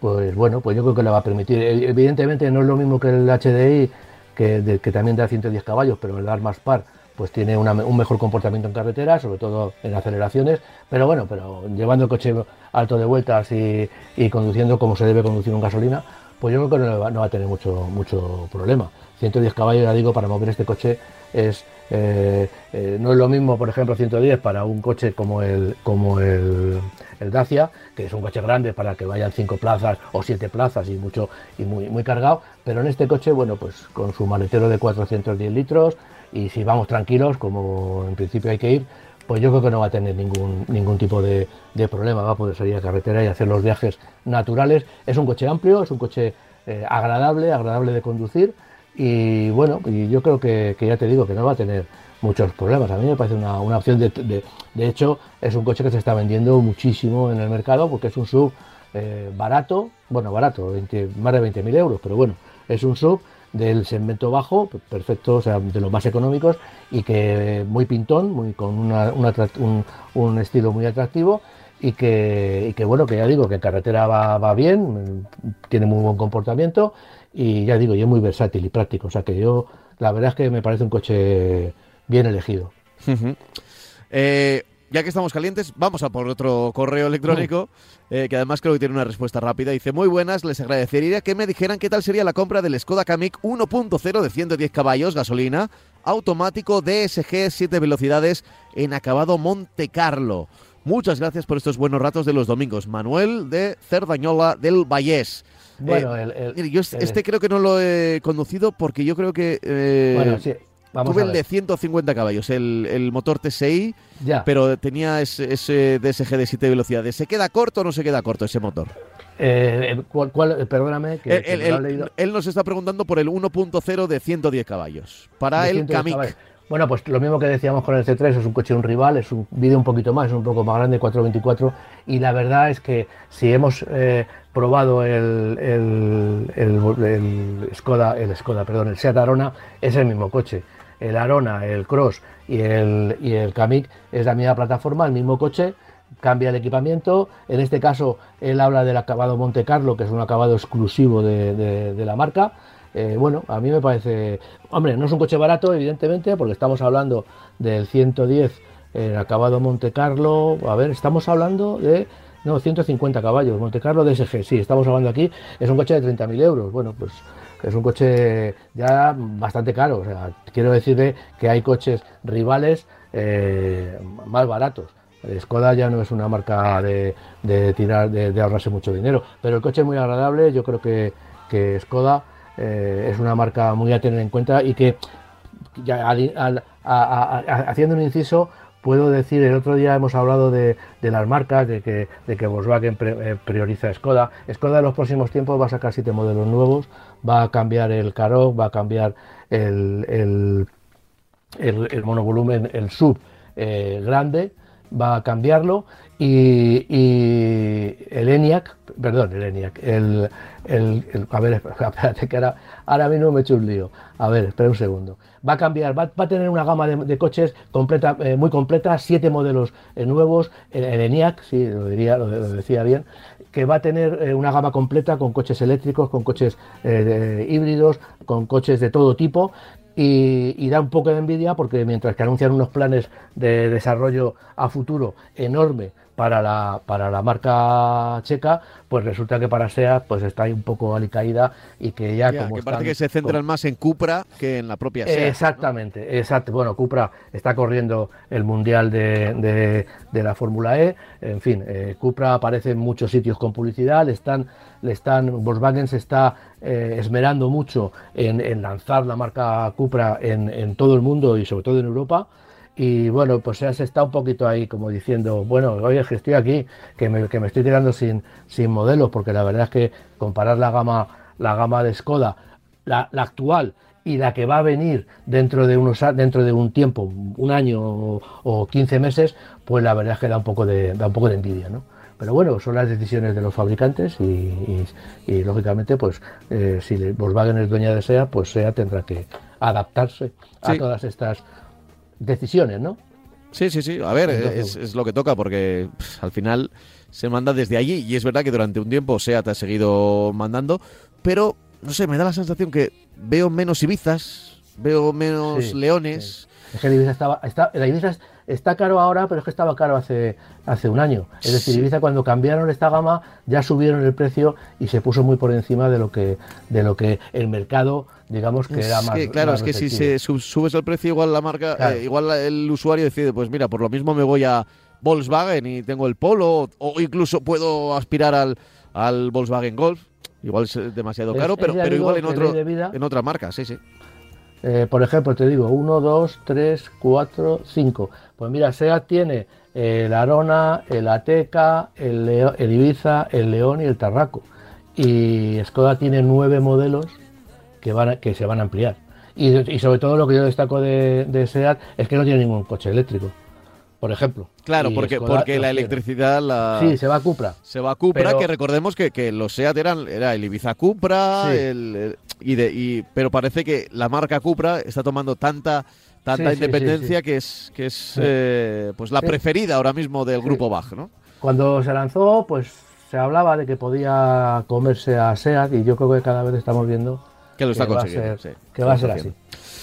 pues bueno, pues yo creo que le va a permitir. Evidentemente no es lo mismo que el HDI, que, que también da 110 caballos, pero el dar más par pues tiene un mejor comportamiento en carretera, sobre todo en aceleraciones, pero bueno, pero llevando el coche alto de vueltas y, conduciendo como se debe conducir un gasolina, pues yo creo que no va, a tener mucho, mucho problema. 110 caballos, ya digo, para mover este coche es eh, eh, no es lo mismo, por ejemplo, 110 para un coche como el como el, Dacia, que es un coche grande para que vayan 5 plazas o 7 plazas y mucho y muy, muy cargado, pero en este coche, bueno, pues con su maletero de 410 litros, y si vamos tranquilos, como en principio hay que ir, pues yo creo que no va a tener ningún, ningún tipo de, problema, va a poder salir a carretera y hacer los viajes naturales. Es un coche amplio, es un coche eh, agradable, agradable de conducir y bueno, y yo creo que, ya te digo que no va a tener muchos problemas. A mí me parece una, opción de, de, hecho, es un coche que se está vendiendo muchísimo en el mercado porque es un sub eh, barato, bueno, barato, más de 20.000 euros, pero bueno, es un sub del segmento bajo, perfecto, o sea, de los más económicos y que muy pintón, muy con un, estilo muy atractivo y que, que, bueno, que ya digo que en carretera va, bien, tiene muy buen comportamiento y ya digo, y es muy versátil y práctico, o sea que yo, la verdad es que me parece un coche bien elegido ya que estamos calientes, vamos a por otro correo electrónico, eh, que además creo que tiene una respuesta rápida. Dice, muy buenas, les agradecería que me dijeran qué tal sería la compra del Skoda Kamiq 1.0 de 110 caballos, gasolina, automático DSG 7 velocidades en acabado Monte Carlo. Muchas gracias por estos buenos ratos de los domingos. Manuel de Cerdañola del Vallés. Bueno, eh, yo este creo que no lo he conducido porque yo creo que... Eh, bueno, sí, Tuve el de 150 caballos, el, motor TSI, pero tenía ese, DSG de 7 velocidades. ¿Se queda corto o no se queda corto ese motor? Eh, ¿cuál, perdóname. Que, él, nos está preguntando por el 1.0 de 110 caballos. Para el Kamiq. Bueno, pues lo mismo que decíamos con el C3, es un coche un rival, es un vídeo un poquito más, es un poco más grande, 424, y la verdad es que si hemos eh, probado el, el, el, Skoda, el Skoda, perdón, el Seat Arona, es el mismo coche el Arona, el Cross y el, y el Kamiq es la misma plataforma, el mismo coche, cambia el equipamiento. En este caso, él habla del acabado Monte Carlo, que es un acabado exclusivo de, la marca. Eh, bueno, a mí me parece, hombre, no es un coche barato, evidentemente, porque estamos hablando del 110 el acabado Monte Carlo. A ver, estamos hablando de no, 150 caballos, Monte Carlo DSG, sí, estamos hablando aquí, es un coche de 30.000 euros. Bueno, pues es un coche ya bastante caro. Quiero decirle que hay coches rivales eh, más baratos. Skoda ya no es una marca de, tirar, de, ahorrarse mucho dinero, pero el coche es muy agradable. Yo creo que, Skoda eh, es una marca muy a tener en cuenta y que haciendo un inciso, puedo decir, el otro día hemos hablado de, las marcas, de que, Volkswagen eh, prioriza Skoda. Skoda en los próximos tiempos va a sacar siete modelos nuevos, va a cambiar el Karoq, va a cambiar el, monovolumen, el sub eh, grande, va a cambiarlo y, el ENIAC, perdón, el ENIAC, el, a ver, espérate que ahora, ahora mismo me he hecho un lío. A ver, espera un segundo. Va a cambiar, va, a tener una gama de, coches completa, eh, muy completa, siete modelos eh, nuevos, el, ENIAC, sí, lo, diría, lo, decía bien, que va a tener eh, una gama completa con coches eléctricos, con coches híbridos, con coches de todo tipo, y, da un poco de envidia porque mientras que anuncian unos planes de desarrollo a futuro enorme para la, para la marca checa, pues resulta que para SEAT pues está ahí un poco alicaída y que ya, como que parece que se centran más en Cupra que en la propia SEAT. Exactamente, exacto. Bueno, Cupra está corriendo el mundial de, de, la Fórmula E, en fin, eh, Cupra aparece en muchos sitios con publicidad, le están, le están, Volkswagen se está eh, esmerando mucho en, en, lanzar la marca Cupra en, en todo el mundo y sobre todo en Europa y bueno, pues se está un poquito ahí como diciendo, bueno, oye, que estoy aquí, que me, que me estoy tirando sin, sin modelos, porque la verdad es que comparar la gama, la gama de Skoda, la, actual, y la que va a venir dentro de unos dentro de un tiempo, un año o, 15 meses, pues la verdad es que da un poco de, da un poco de envidia, ¿no? Pero bueno, son las decisiones de los fabricantes y, lógicamente, pues eh, si Volkswagen es dueña de SEA, pues SEA tendrá que adaptarse a todas estas decisiones, ¿no? Sí, sí, sí. A ver, es, lo que toca porque al final se manda desde allí y es verdad que durante un tiempo SEA te ha seguido mandando, pero no sé, me da la sensación que veo menos Ibizas, veo menos Leones. Es que el Ibiza estaba, está, la Ibiza está caro ahora, pero es que estaba caro hace, hace un año. Es decir, Ibiza cuando cambiaron esta gama ya subieron el precio y se puso muy por encima de lo que, de lo que el mercado digamos que era más. claro, es que si se subes el precio, igual la marca, eh, igual el usuario decide, pues mira, por lo mismo me voy a Volkswagen y tengo el Polo, o incluso puedo aspirar al, al Volkswagen Golf. Igual es demasiado caro, pero, pero igual en, otro, en otra marca, sí, sí. Eh, por ejemplo, te digo, 1, 2, 3, 4, 5. Pues mira, SEAT tiene el Arona, el Ateca, el, el Ibiza, el León y el Tarraco. Y Skoda tiene nueve modelos que, van que se van a ampliar. Y, sobre todo lo que yo destaco de, de SEAT es que no tiene ningún coche eléctrico por ejemplo. Claro, porque, porque la electricidad la... Sí, se va a Cupra. Se va a Cupra, que recordemos que, que, los SEAT eran era el Ibiza Cupra, el, y de, y, pero parece que la marca Cupra está tomando tanta tanta independencia que es que es eh, pues la preferida ahora mismo del grupo Bach, ¿no? Cuando se lanzó, pues se hablaba de que podía comerse a SEAT y yo creo que cada vez estamos viendo que lo está consiguiendo, que va a ser así.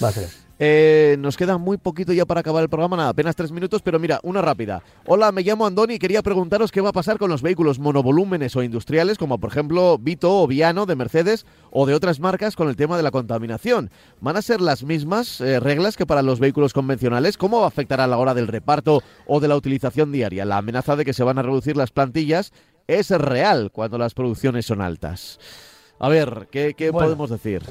Va a ser así. Eh, nos queda muy poquito ya para acabar el programa, nada, apenas tres minutos, pero mira, una rápida. Hola, me llamo Andoni y quería preguntaros qué va a pasar con los vehículos monovolúmenes o industriales, como por ejemplo Vito o Viano de Mercedes o de otras marcas con el tema de la contaminación. ¿Van a ser las mismas eh, reglas que para los vehículos convencionales? ¿Cómo va a afectar a la hora del reparto o de la utilización diaria? La amenaza de que se van a reducir las plantillas es real cuando las producciones son altas. A ver, ¿qué, podemos decir?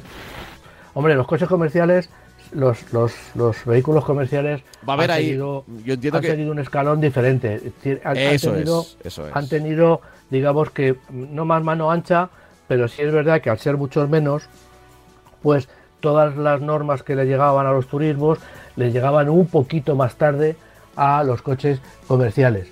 Hombre, los coches comerciales los, los, los vehículos comerciales Va a haber han, tenido, yo entiendo que... tenido un escalón diferente. Han, eso, tenido, eso han tenido, digamos que, no más mano ancha, pero sí es verdad que al ser muchos menos, pues todas las normas que le llegaban a los turismos le llegaban un poquito más tarde a los coches comerciales.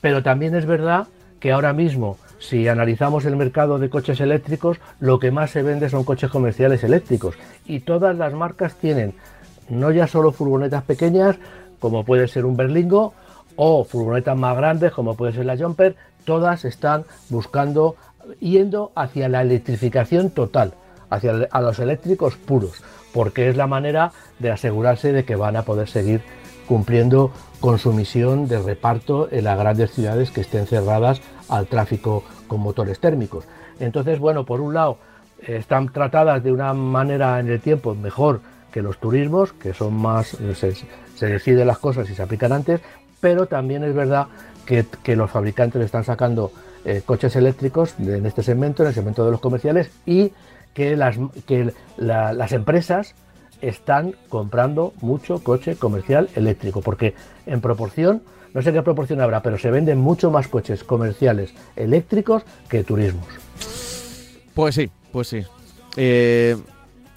Pero también es verdad que ahora mismo si analizamos el mercado de coches eléctricos, lo que más se vende son coches comerciales eléctricos. Y todas las marcas tienen no ya solo furgonetas pequeñas, como puede ser un Berlingo, o furgonetas más grandes, como puede ser la Jumper, todas están buscando, yendo hacia la electrificación total, hacia a los eléctricos puros, porque es la manera de asegurarse de que van a poder seguir cumpliendo con su misión de reparto en las grandes ciudades que estén cerradas al tráfico con motores térmicos. Entonces, bueno, por un lado, están tratadas de una manera en el tiempo mejor que los turismos, que son más, se, deciden las cosas y se aplican antes, pero también es verdad que, los fabricantes están sacando eh, coches eléctricos en este segmento, en el segmento de los comerciales, y que las, que las empresas están comprando mucho coche comercial eléctrico, porque en proporción no sé qué proporción habrá, pero se venden mucho más coches comerciales eléctricos que turismos. Pues sí, pues sí. Eh,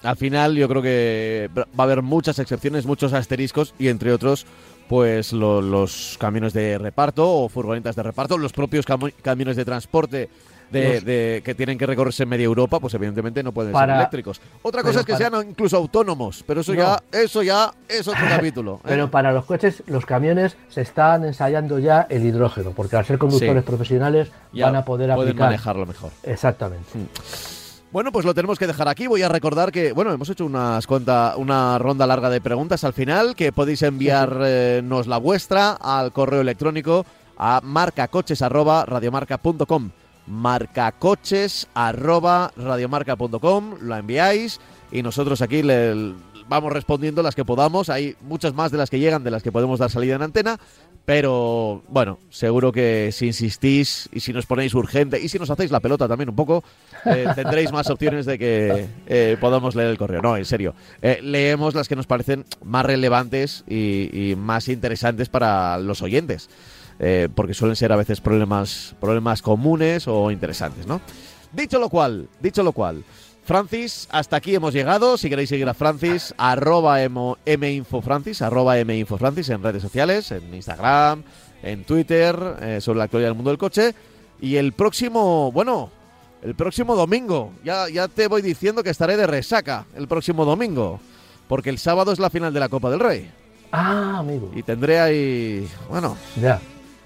al final yo creo que va a haber muchas excepciones, muchos asteriscos y entre otros pues los camiones de reparto o furgonetas de reparto, los propios camiones de transporte de, que tienen que recorrerse en media Europa, pues evidentemente no pueden ser eléctricos. Otra cosa es que sean incluso autónomos, pero eso ya, eso ya es otro capítulo. ¿eh? Pero para los coches, los camiones se están ensayando ya el hidrógeno, porque al ser conductores profesionales van a poder pueden manejarlo mejor. Exactamente. Mm. Bueno, pues lo tenemos que dejar aquí. Voy a recordar que, bueno, hemos hecho unas cuanta, una ronda larga de preguntas al final, que podéis enviarnos la vuestra al correo electrónico a marcacoches@radiomarca.com marcacoches arroba radiomarca.com, lo enviáis y nosotros aquí le vamos respondiendo las que podamos. Hay muchas más de las que llegan, de las que podemos dar salida en antena, pero bueno, seguro que si insistís y si nos ponéis urgente y si nos hacéis la pelota también un poco, eh, tendréis más opciones de que eh, podamos leer el correo. No, en serio, eh, leemos las que nos parecen más relevantes y más interesantes para los oyentes. Eh, porque suelen ser a veces problemas, problemas comunes o interesantes, ¿no? Dicho lo cual, dicho lo cual, Francis, hasta aquí hemos llegado. Si queréis seguir a Francis, arroba minfofrancis, arroba minfofrancis en redes sociales, en Instagram, en Twitter, eh, sobre la actualidad del mundo del coche. Y el próximo, bueno, el próximo domingo, ya, ya te voy diciendo que estaré de resaca el próximo domingo, porque el sábado es la final de la Copa del Rey. Ah, amigo. Y tendré ahí, bueno, Ya.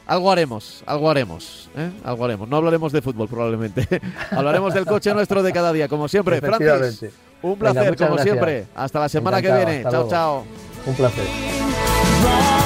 Algo haremos, algo haremos, ¿eh? algo haremos. No hablaremos de fútbol probablemente. hablaremos del coche nuestro de cada día, como siempre. Francis, un placer, como gracias. siempre. Hasta la semana que viene. Chao, luego. chao. Un placer.